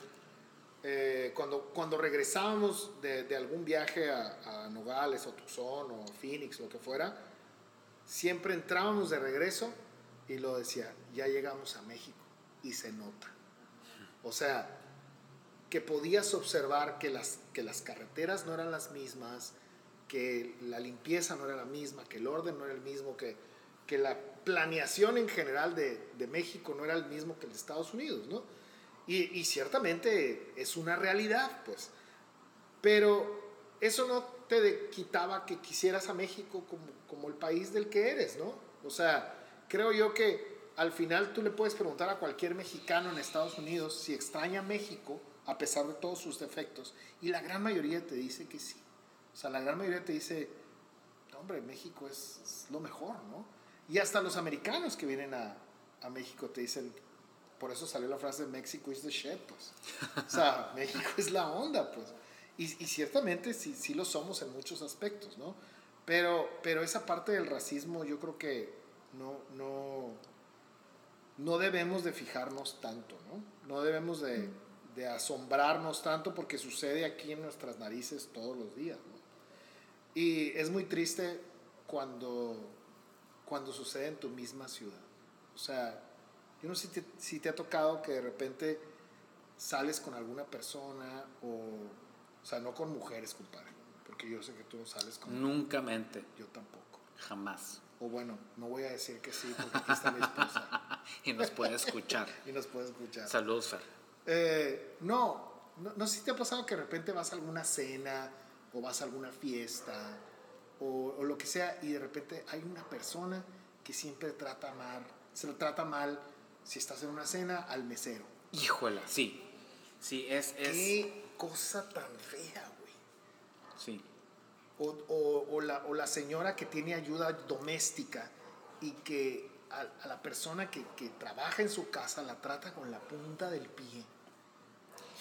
A: Eh, cuando, cuando regresábamos de, de algún viaje a, a Nogales o Tucson o Phoenix, lo que fuera, siempre entrábamos de regreso y lo decía, ya llegamos a México y se nota. O sea, que podías observar que las, que las carreteras no eran las mismas, que la limpieza no era la misma, que el orden no era el mismo, que, que la planeación en general de, de México no era el mismo que el de Estados Unidos, ¿no? Y, ciertamente es una realidad, pues. Pero eso no te quitaba que quisieras a México como, como el país del que eres, ¿no? O sea, creo yo que al final tú le puedes preguntar a cualquier mexicano en Estados Unidos si extraña México a pesar de todos sus defectos y la gran mayoría te dice que sí. O sea, la gran mayoría te dice, "No, hombre, México es, es lo mejor, ¿no? Y hasta los americanos que vienen a, a México te dicen, por eso salió la frase México is the shit, pues. O sea, México es la onda, pues. Y, y ciertamente sí, sí lo somos en muchos aspectos, ¿no? Pero, pero esa parte del racismo yo creo que no, no, no debemos de fijarnos tanto, ¿no? No debemos de, de asombrarnos tanto porque sucede aquí en nuestras narices todos los días, ¿no? Y es muy triste cuando, cuando sucede en tu misma ciudad. O sea, yo no sé si te, si te ha tocado que de repente sales con alguna persona o, o sea, no con mujeres, compadre, porque yo sé que tú no sales con...
B: Nunca mente.
A: Yo tampoco.
B: Jamás.
A: O bueno, no voy a decir que sí, porque aquí está mi esposa
B: Y nos puede escuchar.
A: y nos puede escuchar.
B: Saludos, Fer.
A: Eh, no, no, no sé si te ha pasado que de repente vas a alguna cena o vas a alguna fiesta o, o lo que sea y de repente hay una persona que siempre trata mal, se lo trata mal si estás en una cena al mesero.
B: Híjola, sí. Sí, es. es
A: Qué cosa tan fea, güey.
B: sí.
A: O, o- o la, o la señora que tiene ayuda doméstica y que a, a la persona que, que trabaja en su casa la trata con la punta del pie.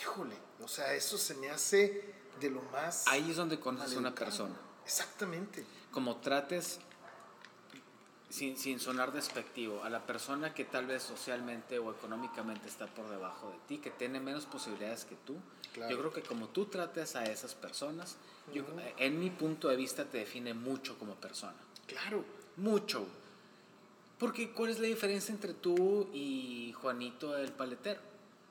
A: Híjole, o sea, eso se me hace de lo más...
B: Ahí es donde conoces a una persona.
A: Exactamente.
B: Como trates, sin, sin sonar despectivo, a la persona que tal vez socialmente o económicamente está por debajo de ti, que tiene menos posibilidades que tú.
A: Claro.
B: Yo creo que como tú trates a esas personas, yo- en mi punto de vista te define mucho como persona.
A: Claro.
B: Mucho. Porque ¿cuál es la diferencia entre tú y Juanito el paletero?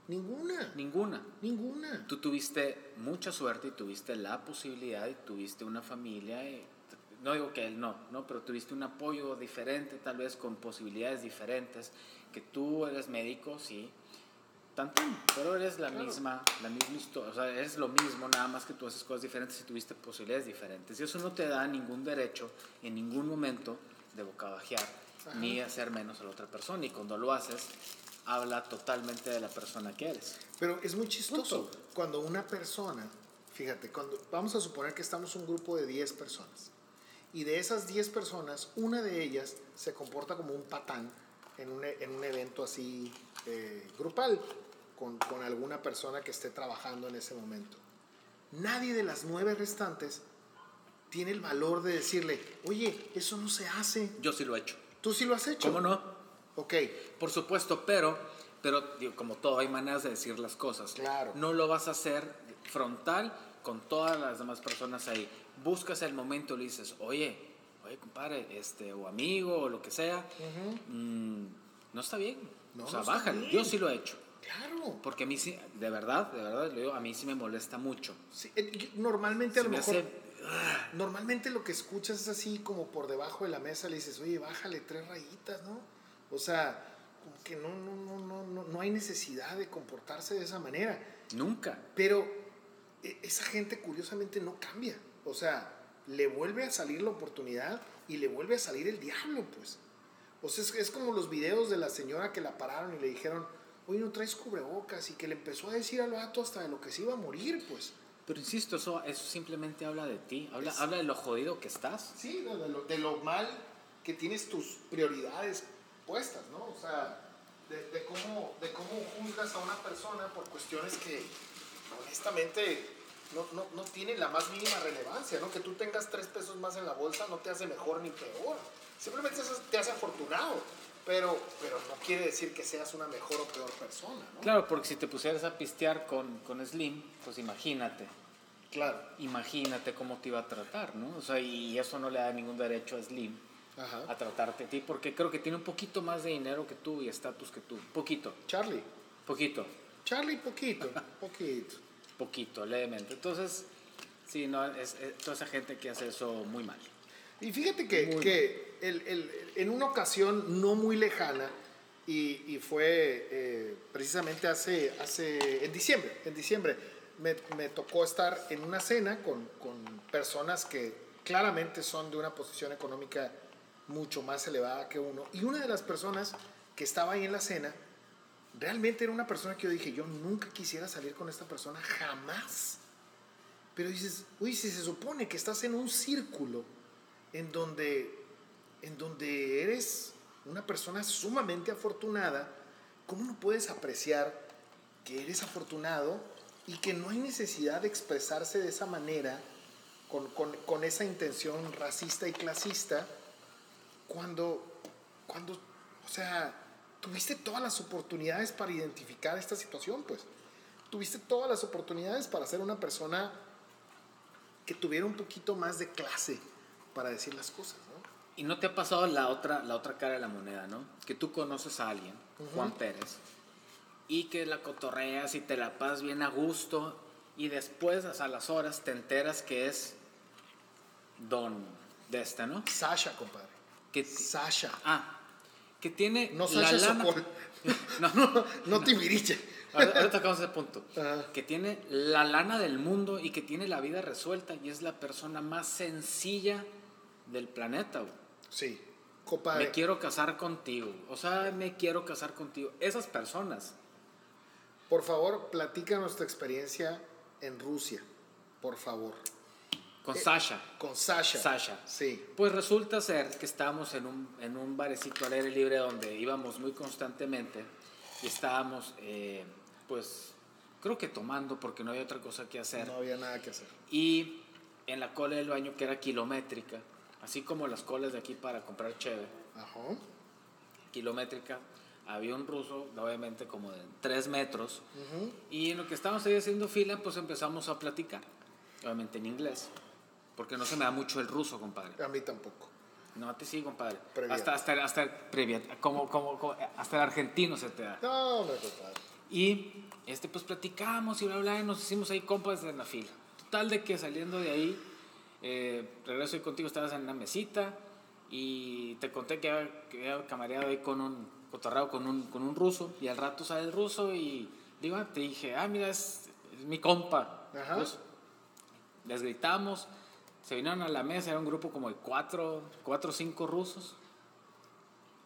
A: Ninguna.
B: Ninguna.
A: Ninguna.
B: Tú tuviste mucha suerte y tuviste la posibilidad y tuviste una familia. y- no digo que él no, no, pero tuviste un apoyo diferente, tal vez con posibilidades diferentes. Que tú eres médico, sí. Tanto, pero eres la
A: Claro.
B: misma, la misma historia. O sea, eres lo mismo, nada más que tú haces cosas diferentes y tuviste posibilidades diferentes. Y eso no te da ningún derecho en ningún momento de bocabajear ni hacer menos a la otra persona. Y cuando lo haces, habla totalmente de la persona que eres.
A: Pero es muy chistoso
B: Punto.
A: cuando una persona, fíjate, cuando vamos a suponer que estamos un grupo de 10 personas y de esas 10 personas, una de ellas se comporta como un patán en un, e- en un evento así eh, grupal con, con alguna persona que esté trabajando en ese momento. Nadie de las nueve restantes tiene el valor de decirle, oye, eso no se hace.
B: Yo sí lo he hecho.
A: ¿Tú sí lo has hecho?
B: ¿Cómo no?
A: Ok,
B: Por supuesto, pero, pero digo, como todo, hay maneras de decir las cosas.
A: Claro.
B: No lo vas a hacer frontal con todas las demás personas ahí. Buscas el momento y le dices, oye, oye, compadre, este, o amigo, o lo que sea, mm, no está bien.
A: No,
B: o sea,
A: no.
B: Yo sí lo he hecho.
A: claro.
B: Porque a mí sí, de verdad, de verdad, digo, a mí sí me molesta mucho.
A: Sí, eh, normalmente a
B: Se
A: lo
B: me
A: mejor...
B: hace-
A: Normalmente lo que escuchas es así como por debajo de la mesa le dices, oye, bájale tres rayitas, ¿no? O sea, como que no, no, no, no, no, no hay necesidad de comportarse de esa manera.
B: Nunca.
A: Pero e- esa gente curiosamente no cambia. O sea, le vuelve a salir la oportunidad y le vuelve a salir el diablo, pues. O sea, es, es como los videos de la señora que la pararon y le dijeron, oye, no traes cubrebocas y que le empezó a decir al vato hasta de lo que se iba a morir, pues.
B: Pero insisto, eso, eso simplemente habla de ti. Habla,
A: Es-
B: habla de lo jodido que estás.
A: Sí, de, lo, de lo mal que tienes tus prioridades puestas, ¿no? O sea, de, de cómo, de cómo juzgas a una persona por cuestiones que honestamente no, no, no tienen la más mínima relevancia, ¿no? Que tú tengas tres pesos más en la bolsa no te hace mejor ni peor. Simplemente te hace afortunado, pero, pero no quiere decir que seas una mejor o peor persona, ¿no?
B: Claro, porque si te pusieras a pistear con, con Slim, pues imagínate.
A: Claro.
B: Imagínate cómo te iba a tratar, ¿no? O sea, y eso no le da ningún derecho a Slim
A: Ajá.
B: a tratarte a ti, porque creo que tiene un poquito más de dinero que tú y estatus que tú. Poquito,
A: Charlie.
B: poquito,
A: Charlie, poquito, poquito.
B: Poquito, levemente. Entonces, sí, no, es, es- toda esa gente que hace eso muy mal.
A: Y fíjate que, que el- el- en una ocasión no muy lejana, y, y fue eh, precisamente hace, hace, en diciembre, en diciembre, me, me tocó estar en una cena con, con personas que claramente son de una posición económica mucho más elevada que uno. Y una de las personas que estaba ahí en la cena, realmente era una persona que yo dije, yo nunca quisiera salir con esta persona, jamás. Pero dices, uy, si se supone que estás en un círculo en donde, en donde eres una persona sumamente afortunada, ¿cómo no puedes apreciar que eres afortunado y que no hay necesidad de expresarse de esa manera, con, con- con esa intención racista y clasista, cuando, cuando, o sea, tuviste todas las oportunidades para identificar esta situación, pues. Tuviste todas las oportunidades para ser una persona que tuviera un poquito más de clase para decir las cosas, ¿no?
B: Y no te ha pasado la otra, la otra cara de la moneda, ¿no? Que tú conoces a alguien, Juan Pérez, y que la cotorreas y te la pasas bien a gusto, y después, a las horas, te enteras que es don de este, ¿no?
A: Sasha, compadre.
B: Que,
A: Sasha.
B: ah, que tiene
A: No
B: la lana... No,
A: No, no Timbiriche.
B: Ahora, ahora tocamos ese punto.
A: Ajá.
B: Que tiene la lana del mundo y que tiene la vida resuelta y es la persona más sencilla del planeta. güey.
A: Sí, Compadre.
B: Me quiero casar contigo. O sea, me quiero casar contigo. Esas personas.
A: Por favor, platícanos tu experiencia en Rusia. Por favor.
B: Con Sasha.
A: Con Sasha.
B: Sasha.
A: Sí.
B: Pues resulta ser que estábamos en un, en un barecito al aire libre donde íbamos muy constantemente y estábamos, eh, pues, creo que tomando porque no había otra cosa que hacer.
A: No había nada que hacer.
B: Y en la cola del baño, que era kilométrica, así como las colas de aquí para comprar cheve,
A: Ajá.
B: kilométrica, había un ruso, obviamente como de tres metros,
A: Ujú.
B: y en lo que estábamos ahí haciendo fila, pues empezamos a platicar, obviamente en inglés, porque no se me da mucho el ruso, compadre.
A: A mí tampoco.
B: No, a ti sí, compadre.
A: Previat.
B: Hasta, hasta, hasta, el previat, como, como, como- hasta el argentino se te da.
A: No, me compadre.
B: Y este, pues platicamos y bla, bla, y nos hicimos ahí compas en la fila. Total de que saliendo de ahí, eh, regreso y contigo, estabas en una mesita y te conté que había, que había camareado ahí con un, cotorrado con un, con un ruso y al rato sale el ruso y digo, ah, te dije, ah, mira, es, es mi compa.
A: Ajá.
B: Pues, les gritamos, se vinieron a la mesa, era un grupo como de cuatro, cuatro o cinco rusos,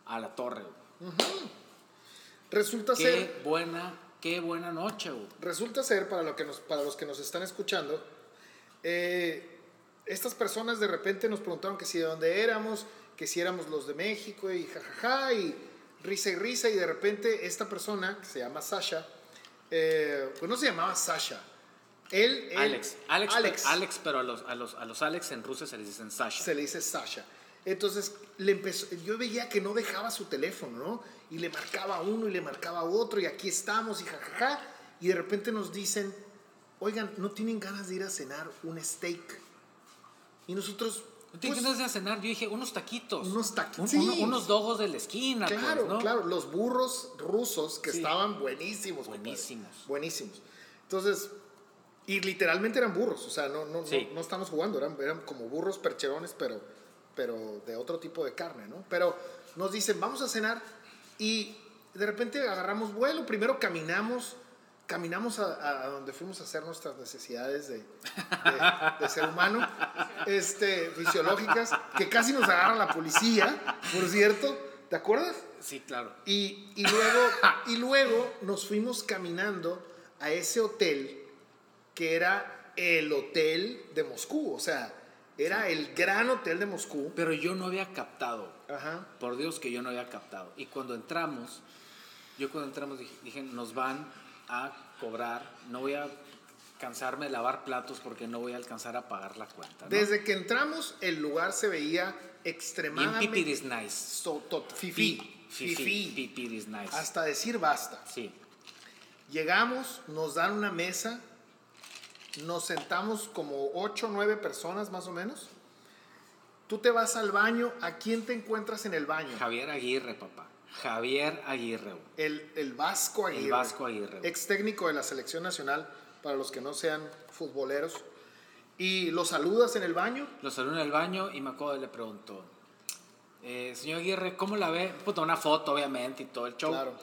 B: a la torre.
A: Resulta
B: Qué
A: ser,
B: buena, qué buena noche, güey.
A: resulta ser para, lo que nos, para los que nos están escuchando, eh, estas personas de repente nos preguntaron que si de dónde éramos, que si éramos los de México y jajaja y risa y risa y de repente esta persona que se llama Sasha, eh, pues no se llamaba Sasha, él, él-
B: Alex, Alex,
A: Alex,
B: pero, Alex, pero a los, a, los, a los Alex en Rusia se les dicen Sasha.
A: se le dice Sasha. Entonces, le empezó, yo veía que no dejaba su teléfono, ¿no? Y le marcaba uno y le marcaba otro y aquí estamos y jajaja. Y de repente nos dicen, oigan, ¿no tienen ganas de ir a cenar un steak? Y nosotros,
B: ¿No tienes
A: pues,
B: ganas de cenar? Yo dije, unos taquitos.
A: Unos taquitos, sí.
B: uno- unos dogos de la esquina, pues,
A: claro,
B: ¿no?
A: claro, los burros rusos que
B: Sí.
A: estaban buenísimos. compadre.
B: Buenísimos.
A: Buenísimos. Entonces, y literalmente eran burros, o sea, no, no,
B: Sí.
A: no, no estamos jugando, eran, eran como burros percherones, pero, pero de otro tipo de carne, ¿no? Pero nos dicen, vamos a cenar y de repente agarramos vuelo, primero caminamos, caminamos a, a donde fuimos a hacer nuestras necesidades de, de- de ser humano, este, fisiológicas, que casi nos agarra la policía, por cierto, ¿te acuerdas?
B: Sí, claro.
A: Y, y luego, y luego nos fuimos caminando a ese hotel que era el hotel de Moscú, o sea, era el gran hotel de Moscú.
B: Pero yo no había captado.
A: Ajá.
B: Por Dios que yo no había captado. Y cuando entramos, yo cuando entramos dije, dije, nos van a cobrar, no voy a cansarme de lavar platos porque no voy a alcanzar a pagar la cuenta. ¿no?
A: Desde que entramos, el lugar se veía
B: Bien
A: extremadamente
B: pipiris nice.
A: so- to- fifí,
B: Fifi.
A: fifí,
B: Pipiris nice.
A: hasta decir basta.
B: Sí.
A: Llegamos, nos dan una mesa, nos sentamos como 8 o 9 personas más o menos. Tú te vas al baño, ¿a quién te encuentras en el baño?
B: Javier Aguirre, papá. Javier Aguirre.
A: El, el Vasco Aguirre.
B: El Vasco Aguirre.
A: Ex técnico de la selección nacional, para los que no sean futboleros. Y lo saludas en el baño.
B: Lo saludo en el baño y me acuerdo le preguntó, eh, señor Aguirre, ¿cómo la ve? Puta, una foto, obviamente, y todo el show.
A: Claro.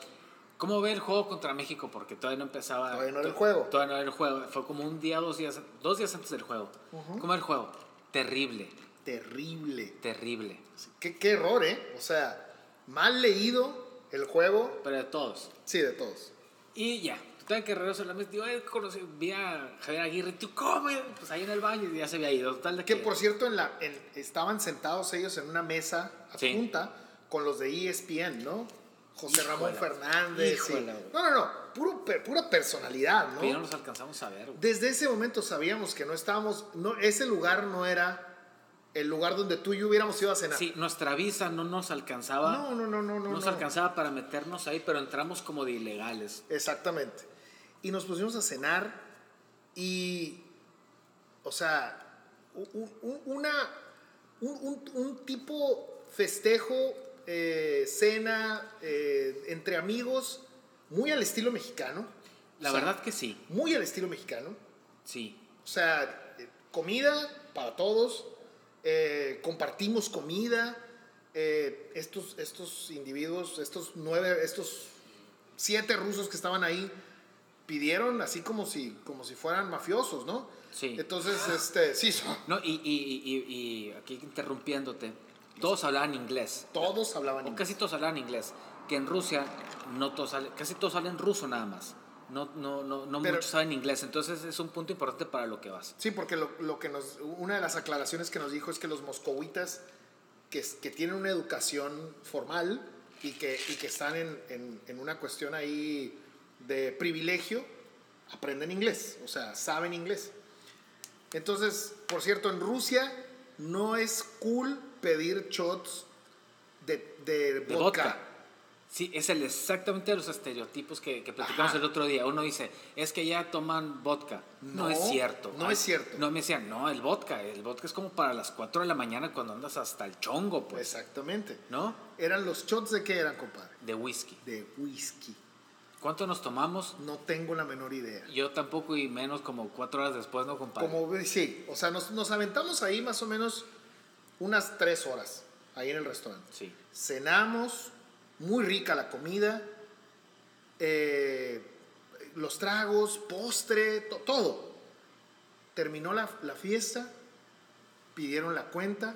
B: ¿Cómo ve el juego contra México? Porque todavía no empezaba.
A: Todavía no era el juego.
B: Todavía no era el juego. Fue como un día, dos días, dos días antes del juego. ¿Cómo era el juego? Terrible,
A: Terrible.
B: terrible.
A: Qué, qué error, ¿eh? O sea, mal leído el juego.
B: Pero de todos.
A: Sí, de todos.
B: Y ya. Total que regreso a la mesa. Digo, eh, conocí, vi a Javier Aguirre. ¿Tú cómo? Pues ahí en el baño y ya se había ido. Total de
A: Que por cierto, en la, en- estaban sentados ellos en una mesa
B: Sí.
A: adjunta con los de ESPN, ¿no? José
B: Híjole,
A: Ramón Fernández. y-
B: híjole,
A: no, no, no. Puro, pura personalidad, ¿no?
B: Pero ya no los alcanzamos a ver. güey.
A: Desde ese momento sabíamos que no estábamos, no, ese lugar no era el lugar donde tú y yo hubiéramos ido a cenar.
B: Sí, nuestra visa no nos alcanzaba.
A: No, no, no, no, no.
B: nos
A: no.
B: alcanzaba para meternos ahí, pero entramos como de ilegales.
A: Exactamente. Y nos pusimos a cenar y, o sea, un, un- una, un, un- un tipo festejo, eh, cena eh, entre amigos, muy al estilo mexicano.
B: La
A: O sea,
B: verdad que sí,
A: Muy al estilo mexicano.
B: sí.
A: O sea, eh, comida para todos, eh, compartimos comida. estos, estos individuos, estos nueve, estos siete rusos que estaban ahí, pidieron así como si, como si fueran mafiosos, ¿no?
B: Sí.
A: Entonces, este, sí, son-
B: No, y, y, y- y aquí interrumpiéndote, todos hablaban inglés.
A: Todos hablaban
B: O
A: inglés.
B: casi todos hablaban inglés. Que en Rusia no todos hablan- casi todos hablan ruso nada más. No, no, no, no
A: Pero-
B: muchos saben inglés. Entonces es un punto importante para lo que vas.
A: Sí, porque lo, lo que nos, una de las aclaraciones que nos dijo es que los moscovitas que, que tienen una educación formal y que, y que están en, en- en una cuestión ahí de privilegio, aprenden inglés, o sea, saben inglés. Entonces, por cierto, en Rusia no es cool pedir shots de, de
B: De
A: vodka.
B: Sí, es el exactamente los estereotipos que, que platicamos
A: Ajá.
B: el otro día. Uno dice, es que ya toman vodka. No,
A: No,
B: es cierto.
A: no es cierto.
B: No, me decían, no, el vodka. El vodka es como para las 4 de la mañana cuando andas hasta el chongo, pues.
A: Exactamente.
B: ¿No?
A: ¿Eran los shots de qué eran, compadre?
B: De whisky.
A: De whisky.
B: ¿Cuánto nos tomamos?
A: No tengo la menor idea.
B: Yo tampoco y menos como cuatro horas después, ¿no, compadre?
A: Como sí, o sea, nos, nos aventamos ahí más o menos unas tres horas, ahí en el restaurante.
B: Sí.
A: Cenamos, muy rica la comida, eh, los tragos, postre, to- todo. Terminó la, la fiesta, pidieron la cuenta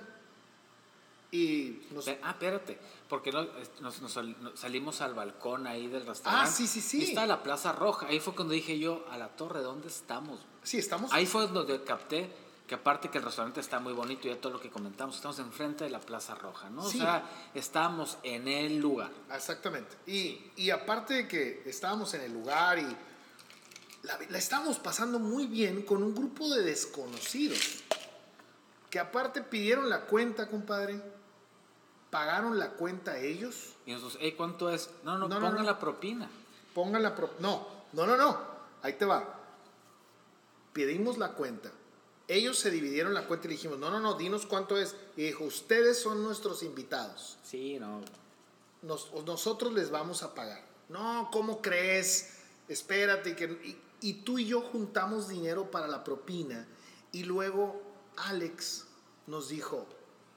A: y nos...
B: Ah, espérate, porque nos, nos sal- nos salimos al balcón ahí del restaurante.
A: Ah, sí, sí, sí.
B: Y está la Plaza Roja. Ahí fue cuando dije yo, a la torre, ¿dónde estamos?
A: Sí, estamos...
B: Ahí fue donde capté que aparte que el restaurante está muy bonito y ya todo lo que comentamos, estamos enfrente de la Plaza Roja, ¿no?
A: Sí.
B: O sea, estamos en el lugar.
A: Exactamente. Y, y aparte de que estábamos en el lugar y la, la estábamos pasando muy bien con un grupo de desconocidos que aparte pidieron la cuenta, compadre, pagaron la cuenta ellos,
B: Y nosotros, hey, ¿cuánto es? No, no,
A: No, no,
B: ponga
A: no.
B: la propina.
A: pongan la... pro- no, no, no, no, ahí te va. Pedimos la cuenta. Ellos se dividieron la cuenta y dijimos, no, no, no, dinos cuánto es. Y dijo, ustedes son nuestros invitados.
B: Sí, no.
A: nos- nosotros les vamos a pagar. No, ¿cómo crees? Espérate. Que, y, y tú y yo juntamos dinero para la propina. Y luego Alex nos dijo,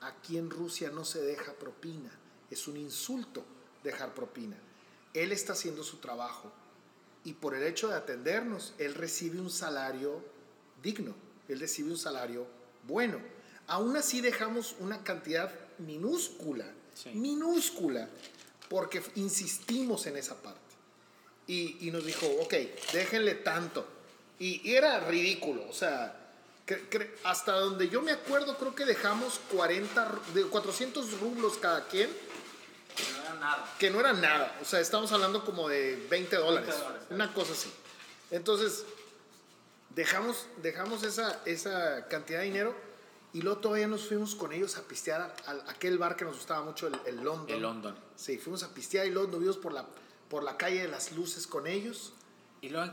A: aquí en Rusia no se deja propina. Es un insulto dejar propina. Él está haciendo su trabajo. Y por el hecho de atendernos, él recibe un salario digno. Él recibe un salario bueno. Aún así dejamos una cantidad minúscula,
B: Sí.
A: minúscula, porque insistimos en esa parte. Y, y nos dijo, ok, déjenle tanto. Y, y era ridículo, o sea, cre- cre- hasta donde yo me acuerdo, creo que dejamos 40, ru- de 400 rublos cada quien,
B: No era nada.
A: que no era nada. O sea, estamos hablando como de 20 dólares,
B: dólares,
A: una cosa así. Entonces, dejamos, dejamos esa, esa cantidad de dinero y luego todavía nos fuimos con ellos a pistear a, a aquel bar que nos gustaba mucho, el, el London.
B: El London.
A: Sí, fuimos a pistear y luego nos vimos por la, por la calle de las luces con ellos.
B: Y luego,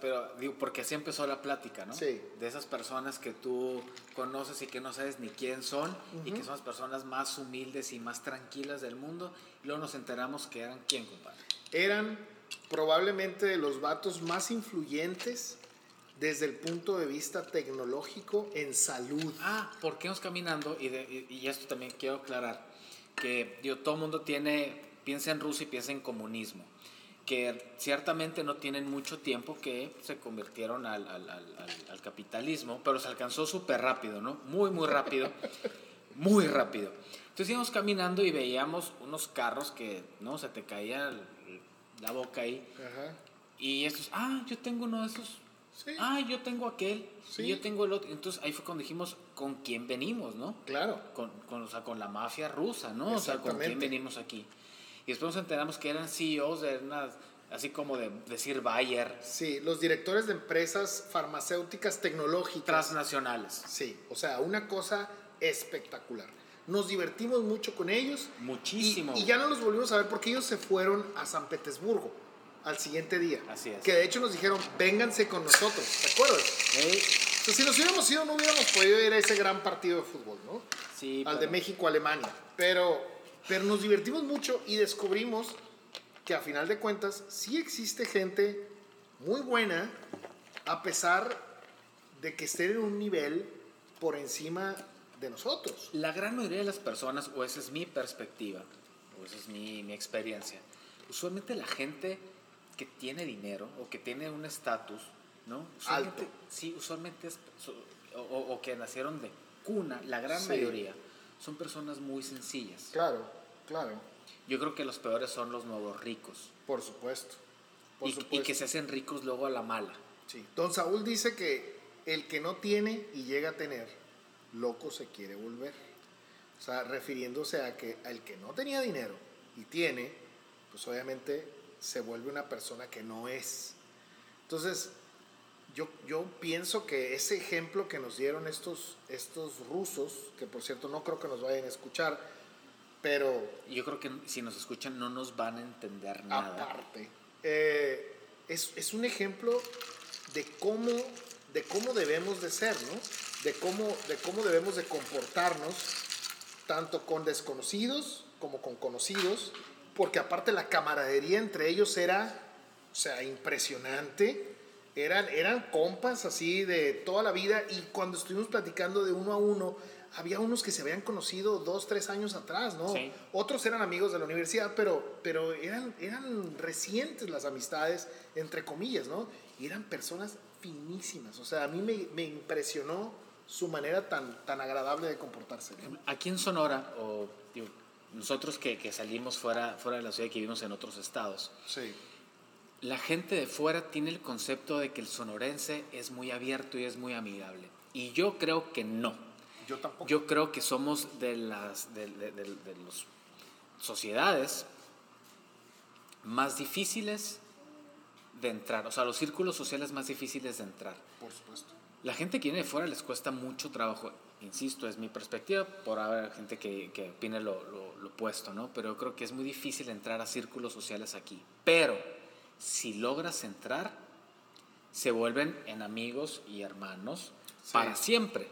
B: pero digo, porque así empezó la plática, ¿no?
A: Sí.
B: De esas personas que tú conoces y que no sabes ni quién son y que son las personas más humildes y más tranquilas del mundo. Y luego nos enteramos que eran quién, compadre.
A: Eran probablemente de los vatos más influyentes desde el punto de vista tecnológico en salud.
B: Ah, ¿por qué vamos caminando? Y, de- y- esto también quiero aclarar, que digo, todo el mundo tiene, piensa en Rusia y piensa en comunismo, que ciertamente no tienen mucho tiempo que se convirtieron al, al- al- al- al capitalismo, pero se alcanzó súper rápido, ¿no? Muy, muy rápido, muy rápido. Entonces íbamos caminando y veíamos unos carros que, ¿no? Se te caía la boca ahí.
A: Ajá.
B: Y estos, ah, yo tengo uno de esos.
A: Sí.
B: Ah, yo tengo aquel.
A: Sí.
B: Y yo tengo el otro. Entonces ahí fue cuando dijimos con quién venimos, ¿no?
A: Claro.
B: Con, con, o sea, con la mafia rusa, ¿no? O sea, con quién venimos aquí. Y después nos enteramos que eran CEOs de unas, así como de decir Bayer,
A: Sí, los directores de empresas farmacéuticas tecnológicas.
B: transnacionales.
A: Sí, o sea, una cosa espectacular. Nos divertimos mucho con ellos.
B: Muchísimo.
A: Y, y ya no los volvimos a ver porque ellos se fueron a San Petersburgo al siguiente día.
B: Así es.
A: Que de hecho nos dijeron, vénganse con nosotros. ¿Te acuerdas? O sea, si nos hubiéramos ido, no hubiéramos podido ir a ese gran partido de fútbol, ¿no?
B: Sí,
A: al de
B: pero-
A: México-Alemania. Pero, pero nos divertimos mucho y descubrimos que a final de cuentas sí existe gente muy buena a pesar de que estén en un nivel por encima de nosotros.
B: La gran mayoría de las personas, o esa es mi perspectiva, o esa es mi, mi experiencia, usualmente la gente que tiene dinero o que tiene un estatus, ¿no? Usualmente,
A: Alto.
B: Sí, usualmente es, o, que nacieron de cuna, la gran
A: Sí.
B: mayoría, son personas muy sencillas.
A: Claro, claro,
B: Yo creo que los peores son los nuevos ricos.
A: por supuesto. Por
B: Y, y
A: supuesto.
B: que se hacen ricos luego a la mala.
A: Sí. Don Saúl dice que el que no tiene y llega a tener, loco se quiere volver. O sea, refiriéndose a que al que no tenía dinero y tiene, pues obviamente se vuelve una persona que no es. Entonces, yo, yo pienso que ese ejemplo que nos dieron estos, estos rusos, que por cierto no creo que nos vayan a escuchar, pero
B: Yo creo que si nos escuchan no nos van a entender nada.
A: aparte. Eh, es, es un ejemplo de cómo, de cómo debemos de ser, ¿no? De cómo, de cómo debemos de comportarnos, tanto con desconocidos como con conocidos, porque aparte la camaradería entre ellos era, o sea, impresionante. Eran, eran compas así de toda la vida y cuando estuvimos platicando de uno a uno, había unos que se habían conocido dos, tres años atrás, ¿no?
B: Sí.
A: Otros eran amigos de la universidad, pero, pero eran, eran recientes las amistades, entre comillas, ¿no? Y eran personas finísimas. O sea, a mí me, me impresionó su manera tan, tan agradable de comportarse.
B: Aquí en Sonora, o nosotros que, que salimos fuera, fuera de la ciudad y que vivimos en otros estados,
A: Sí.
B: la gente de fuera tiene el concepto de que el sonorense es muy abierto y es muy amigable. Y yo creo que no.
A: Yo tampoco.
B: Yo creo que somos de las de, de- de- de los sociedades más difíciles de entrar, o sea, los círculos sociales más difíciles de entrar.
A: Por supuesto.
B: La gente que viene de fuera les cuesta mucho trabajo, insisto, es mi perspectiva, por haber gente que, que opine lo, lo- lo opuesto, ¿no? Pero yo creo que es muy difícil entrar a círculos sociales aquí. Pero si logras entrar, se vuelven en amigos y hermanos
A: Sí.
B: para siempre.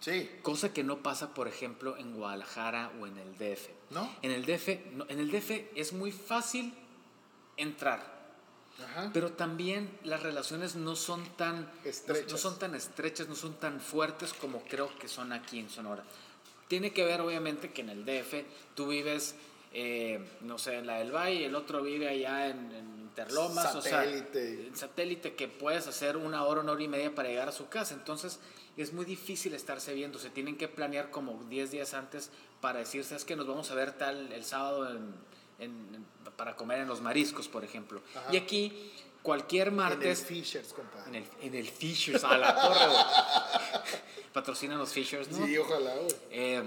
A: Sí.
B: Cosa que no pasa, por ejemplo, en Guadalajara o en el DF.
A: ¿No?
B: En el DF, no, en el DF es muy fácil entrar,
A: Ajá.
B: pero también las relaciones no son tan no-
A: Estrechas.
B: No, son tan estrechas, no son tan fuertes como creo que son aquí en Sonora. Tiene que ver, obviamente, que en el DF tú vives, eh, no sé, en la del Valle, el otro vive allá en, en Interlomas, o sea,
A: Satélite.
B: en satélite que puedes hacer una hora, una hora y media para llegar a su casa. Entonces es muy difícil estarse viendo. Se tienen que planear como 10 días antes para decirse, es que nos vamos a ver tal el sábado en- en- en- para comer en los mariscos, por ejemplo.
A: Ajá.
B: Y aquí, cualquier
A: En el
B: martes...
A: Fishers, compadre.
B: En el, en el Fishers, a la torre. Patrocinan los Fishers, ¿no?
A: Sí, ojalá, güey.
B: Eh,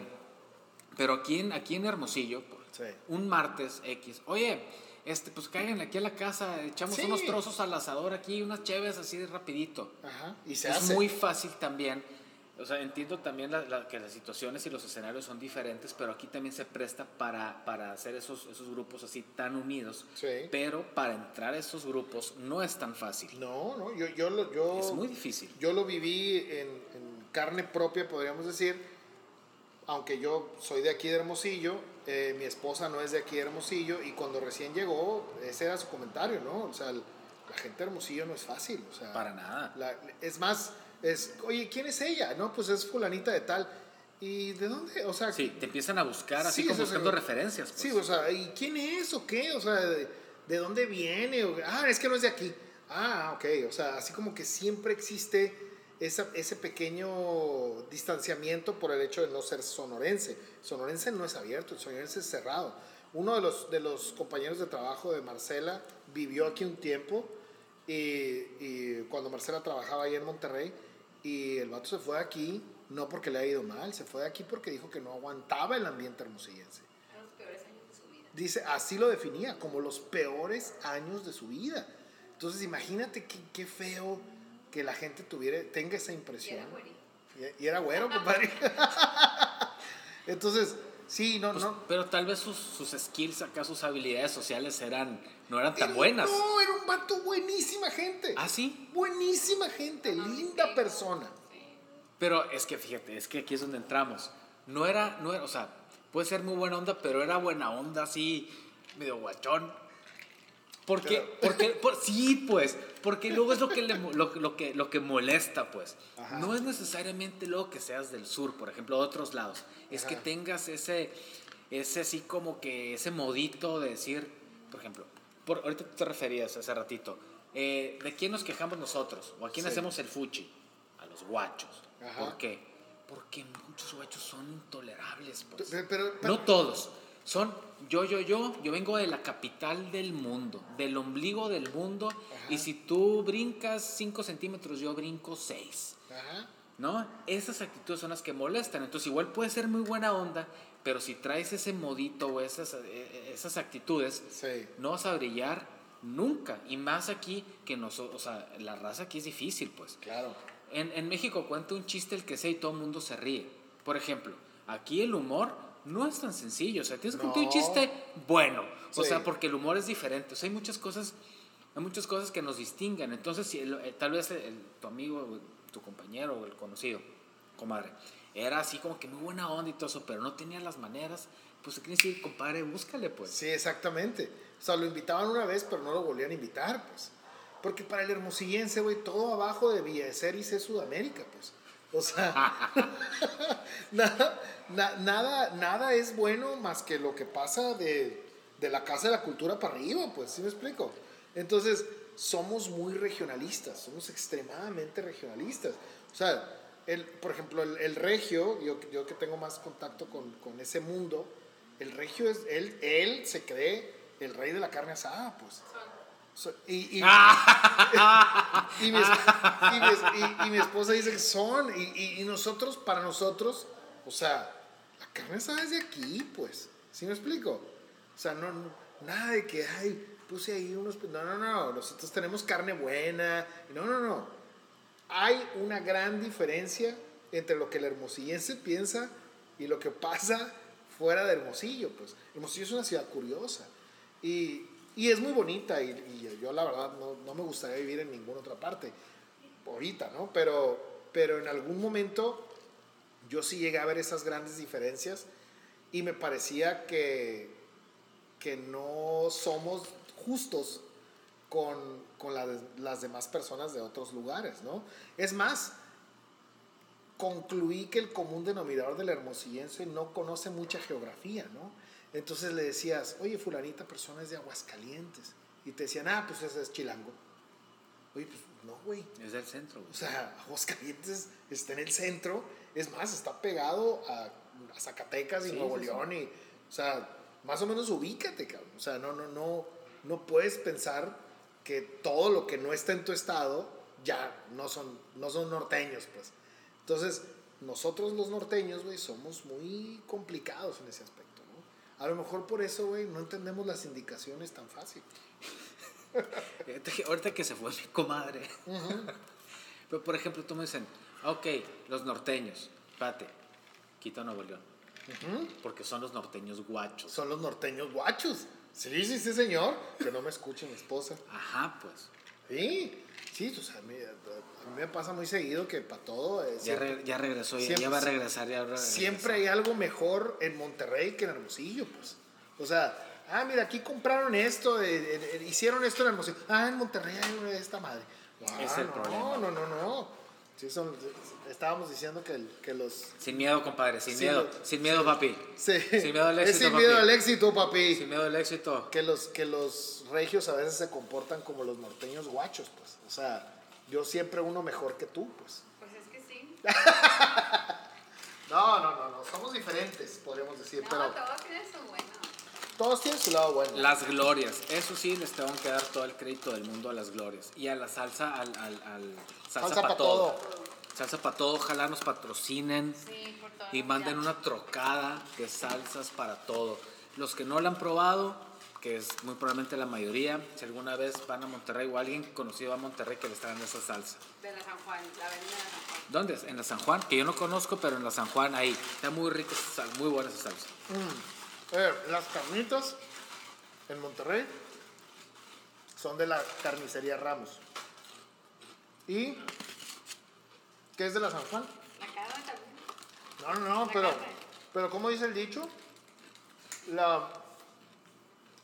B: pero aquí en, aquí en Hermosillo,
A: Sí.
B: un martes X, oye, este, pues caigan aquí a la casa, echamos
A: Sí.
B: unos trozos al asador aquí, unas cheves así de rapidito.
A: Ajá. Y se
B: es
A: hace.
B: muy fácil también. O sea, entiendo también la- la- que las situaciones y los escenarios son diferentes, pero aquí también se presta para, para hacer esos, esos grupos así tan unidos.
A: Sí.
B: Pero para entrar a esos grupos no es tan fácil.
A: No, no, yo, yo, lo, yo,
B: Es muy difícil.
A: yo lo viví en, en carne propia, podríamos decir, aunque yo soy de aquí de Hermosillo, eh, mi esposa no es de aquí de Hermosillo, y cuando recién llegó, ese era su comentario, ¿no? O sea, el- la gente de Hermosillo no es fácil, o sea,
B: Para nada.
A: la- es más, es, oye, ¿quién es ella? No, pues es fulanita de tal. ¿Y de dónde? O sea,
B: Sí, te empiezan a buscar así
A: Sí,
B: como buscando referencias. pues.
A: Sí, o sea, ¿y quién es o qué? O sea, ¿de, de dónde viene? O- ah, es que no es de aquí. Ah, ok. O sea, así como que siempre existe esa- ese pequeño distanciamiento por el hecho de no ser sonorense. Sonorense no es abierto, el sonorense es cerrado. Uno de los, de los compañeros de trabajo de Marcela vivió aquí un tiempo y, y cuando Marcela trabajaba ahí en Monterrey y el vato se fue de aquí, no porque le haya ido mal, se fue de aquí porque dijo que no aguantaba el ambiente hermosillense.
C: Los peores años de su vida.
A: Dice, así lo definía, como los peores años de su vida. Entonces imagínate qué, qué feo que la gente tuviera, tenga esa
C: Y
A: impresión.
C: era güerito.
A: Y, y era güero, compadre. Entonces, sí, no,
B: Pues,
A: no.
B: Pero tal vez sus, sus skills acá, sus habilidades sociales eran, no eran tan
A: Era-
B: buenas.
A: No, era un vato buenísima gente.
B: Ah, sí.
A: Buenísima gente, linda persona.
B: Pero es que fíjate, es que aquí es donde entramos. No era, no era, o sea, puede ser muy buena onda, pero era buena onda así, medio guachón. Porque, porque, por- sí, pues, porque luego es lo que, le lo, lo que, lo que molesta, pues.
A: Ajá.
B: No es necesariamente luego que seas del sur, por ejemplo, de otros lados. Es que tengas ese, ese así como que, ese modito de decir, por ejemplo, por, ahorita te referías hace ratito, eh, ¿de quién nos quejamos nosotros? ¿O a quién
A: Sí.
B: hacemos el fuchi? A los guachos.
A: Ajá.
B: ¿Por qué? Porque muchos guachos son intolerables, pues.
A: Pero, pero- pero-
B: No todos. Son yo, yo, yo. Yo vengo de la capital del mundo, del ombligo del mundo. Y si tú brincas 5 centímetros, yo brinco 6.
A: Ajá.
B: ¿No? Esas actitudes son las que molestan. Entonces, igual puede ser muy buena onda, pero si traes ese modito o esas, eh, esas actitudes,
A: Sí.
B: no vas a brillar nunca. Y más aquí que nosotros, o sea, la raza aquí es difícil, pues.
A: Claro.
B: En, en México cuenta un chiste el que sea y todo el mundo se ríe. Por ejemplo, aquí el humor no es tan sencillo. O sea, tienes que contar un chiste bueno. O
A: Sí.
B: sea, porque el humor es diferente. O sea, hay muchas cosas, hay muchas cosas que nos distinguen. Entonces, si el- eh, tal vez el- tu amigo, tu compañero o el conocido, comadre, era así como que muy buena onda y todo eso, pero no tenía las maneras, pues quiere decir, compadre, búscale, pues.
A: Sí, exactamente. O sea, lo invitaban una vez, pero no lo volvían a invitar, pues. Porque para el hermosillense, güey, todo abajo de Villa de Ceris es Sudamérica, pues. O sea, nada, na- nada, nada es bueno más que lo que pasa de, de la Casa de la Cultura para arriba, pues, ¿sí me explico? Entonces, somos muy regionalistas, somos extremadamente regionalistas. O sea, el, por ejemplo, el, el regio, yo, yo que tengo más contacto con, con ese mundo, el regio es, él, él se cree el rey de la carne asada, pues. So- y, y, y, mi, y mi esposa dice que son, y, y- y nosotros, para nosotros, o sea, la carne asada es de aquí, pues. ¿Sí me explico? O sea, no, no- nada de que, ay, puse ahí unos... No, no, no, nosotros tenemos carne buena. No, no, no. Hay una gran diferencia entre lo que el hermosillense piensa y lo que pasa fuera de Hermosillo, pues. Hermosillo es una ciudad curiosa y, y es muy bonita y, y yo la verdad no, no me gustaría vivir en ninguna otra parte ahorita, ¿no? Pero, pero en algún momento yo sí llegué a ver esas grandes diferencias y me parecía que, que no somos justos con, con la de- las demás personas de otros lugares, ¿no? Es más, concluí que el común denominador del hermosillense no conoce mucha geografía, ¿no? Entonces le decías, oye, fulanita persona es de Aguascalientes. Y te decían, ah, pues ese es chilango. Oye, pues no, güey.
B: Es del centro.
A: O
B: güey.
A: sea, Aguascalientes está en el centro. Es más, está pegado a, a Zacatecas y
B: Sí,
A: Nuevo. León. Y, o sea, más o menos ubícate, cabrón. O sea, no, no, no, no puedes pensar que todo lo que no está en tu estado ya no son, no son norteños, pues. Entonces, nosotros los norteños, güey, somos muy complicados en ese aspecto, ¿no? A lo mejor por eso, güey, no entendemos las indicaciones tan fácil.
B: Ahorita que- se fue mi comadre. Pero por ejemplo, tú me dicen, ok, los norteños, espérate, quita Nuevo León. Porque son los norteños guachos.
A: Son los norteños guachos. Sí, sí, sí, señor. Que no me escuche mi esposa.
B: Ajá, pues.
A: Sí, sí, o sea, a mí, a mí me pasa muy seguido que para todo. eh,
B: Ya, re- ya regresó, ya,
A: siempre-
B: ya va a regresar. Ya
A: siempre hay algo mejor en Monterrey que en Hermosillo, pues. O sea, ah, mira, aquí compraron esto, eh, eh, eh, hicieron esto en Hermosillo. Ah, en Monterrey hay una de esta madre. Ah,
B: Es el
A: no,
B: problema.
A: No, no, no. Sí, son, estábamos diciendo que, el- que los.
B: Sin miedo, compadre, sin miedo.
A: lo-
B: sin miedo, papi.
A: Sí,
B: Sin miedo al
A: es
B: éxito,
A: sin miedo
B: papi.
A: al éxito, papi.
B: Sin miedo al éxito.
A: que los, que los regios a veces se comportan como los norteños guachos, pues. O sea, yo siempre uno mejor que tú, pues.
C: Pues es que sí.
A: No, no, no, no, somos diferentes, podríamos decir,
C: No,
A: pero
C: todos tienen su bueno.
A: Todos tienen su lado bueno.
B: Las glorias. Eso sí, les tengo que dar todo el crédito del mundo a las glorias. Y a la salsa, al, al, al salsa,
A: Salsa
B: para
A: pa'
B: todo.
A: todo.
B: Salsa para todo. Ojalá nos patrocinen.
C: Sí, por todo.
B: y manden una trocada de salsas para todo. Los que no la han probado, que es muy probablemente la mayoría, si alguna vez van a Monterrey o alguien conocido a Monterrey que les traen esa salsa.
C: De la San Juan, la avenida de San Juan.
B: ¿Dónde es? En la San Juan, que yo no conozco, pero en la San Juan ahí. Está muy rica muy buena esa salsa.
A: Eh, las carnitas en Monterrey son de la carnicería Ramos. ¿Y qué es de la San Juan?
C: La carne también.
A: No, no, no, pero,
C: carne.
A: pero ¿cómo dice el dicho? La,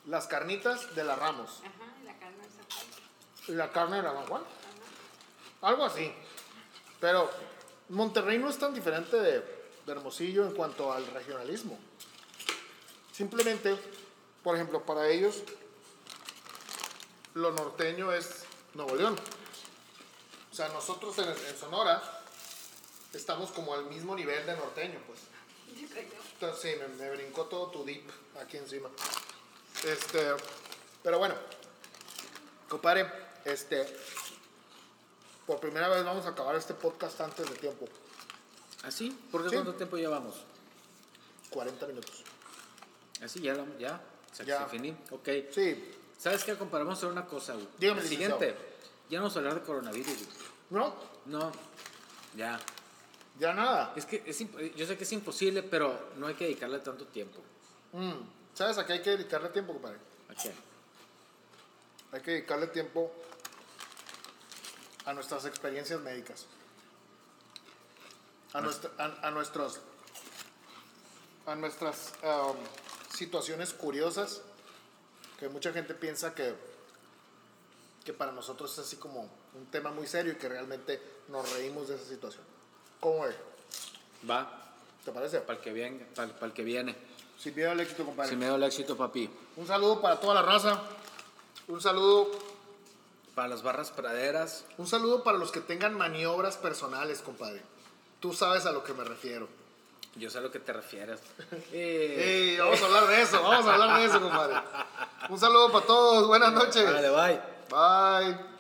A: las carnitas de la Ramos.
C: Ajá, y la carne de San Juan.
A: ¿Y la carne de la San Juan? Algo así. Pero Monterrey no es tan diferente de, de Hermosillo en cuanto al regionalismo. Simplemente, por ejemplo, para ellos, lo norteño es Nuevo León. O sea, nosotros en, en Sonora es- estamos como al mismo nivel de norteño, pues. Entonces, sí, me, me brincó todo tu dip aquí encima. Este, pero bueno, compadre, este, por primera vez vamos a acabar este podcast antes de tiempo.
B: ¿Así? ¿Por qué
A: Sí.
B: cuánto tiempo llevamos?
A: 40 minutos.
B: Así, ya, la- ya. Se,
A: Ya.
B: se finí. Ok.
A: Sí,
B: ¿Sabes qué? Comparamos a hacer una cosa, güey.
A: Dígame,
B: El
A: licenciado.
B: siguiente. Ya no vamos a hablar de coronavirus, güey.
A: ¿no?
B: No. Ya.
A: Ya nada.
B: Es que es imp- yo sé que es imposible, pero no hay que dedicarle tanto tiempo.
A: Mm, ¿Sabes a qué hay que dedicarle tiempo, compadre?
B: ¿A qué?
A: Hay que dedicarle tiempo a nuestras experiencias médicas. A, nuestra- a, a nuestros a nuestras um, situaciones curiosas que mucha gente piensa que que para nosotros es así como un tema muy serio y que realmente nos reímos de esa situación. ¿Cómo es?
B: Va.
A: ¿Te parece?
B: Para el que viene. Para, el que viene.
A: Sin miedo al éxito, compadre.
B: Sin miedo al éxito, papi.
A: Un saludo para toda la raza. Un saludo
B: Para las barras praderas.
A: Un saludo para los que tengan maniobras personales, compadre. Tú sabes a lo que me refiero.
B: Yo sé a lo que te refieres. Eh,
A: vamos a hablar de eso, vamos a hablar de eso, compadre. Un saludo para todos, buenas noches.
B: Vale, bye.
A: Bye.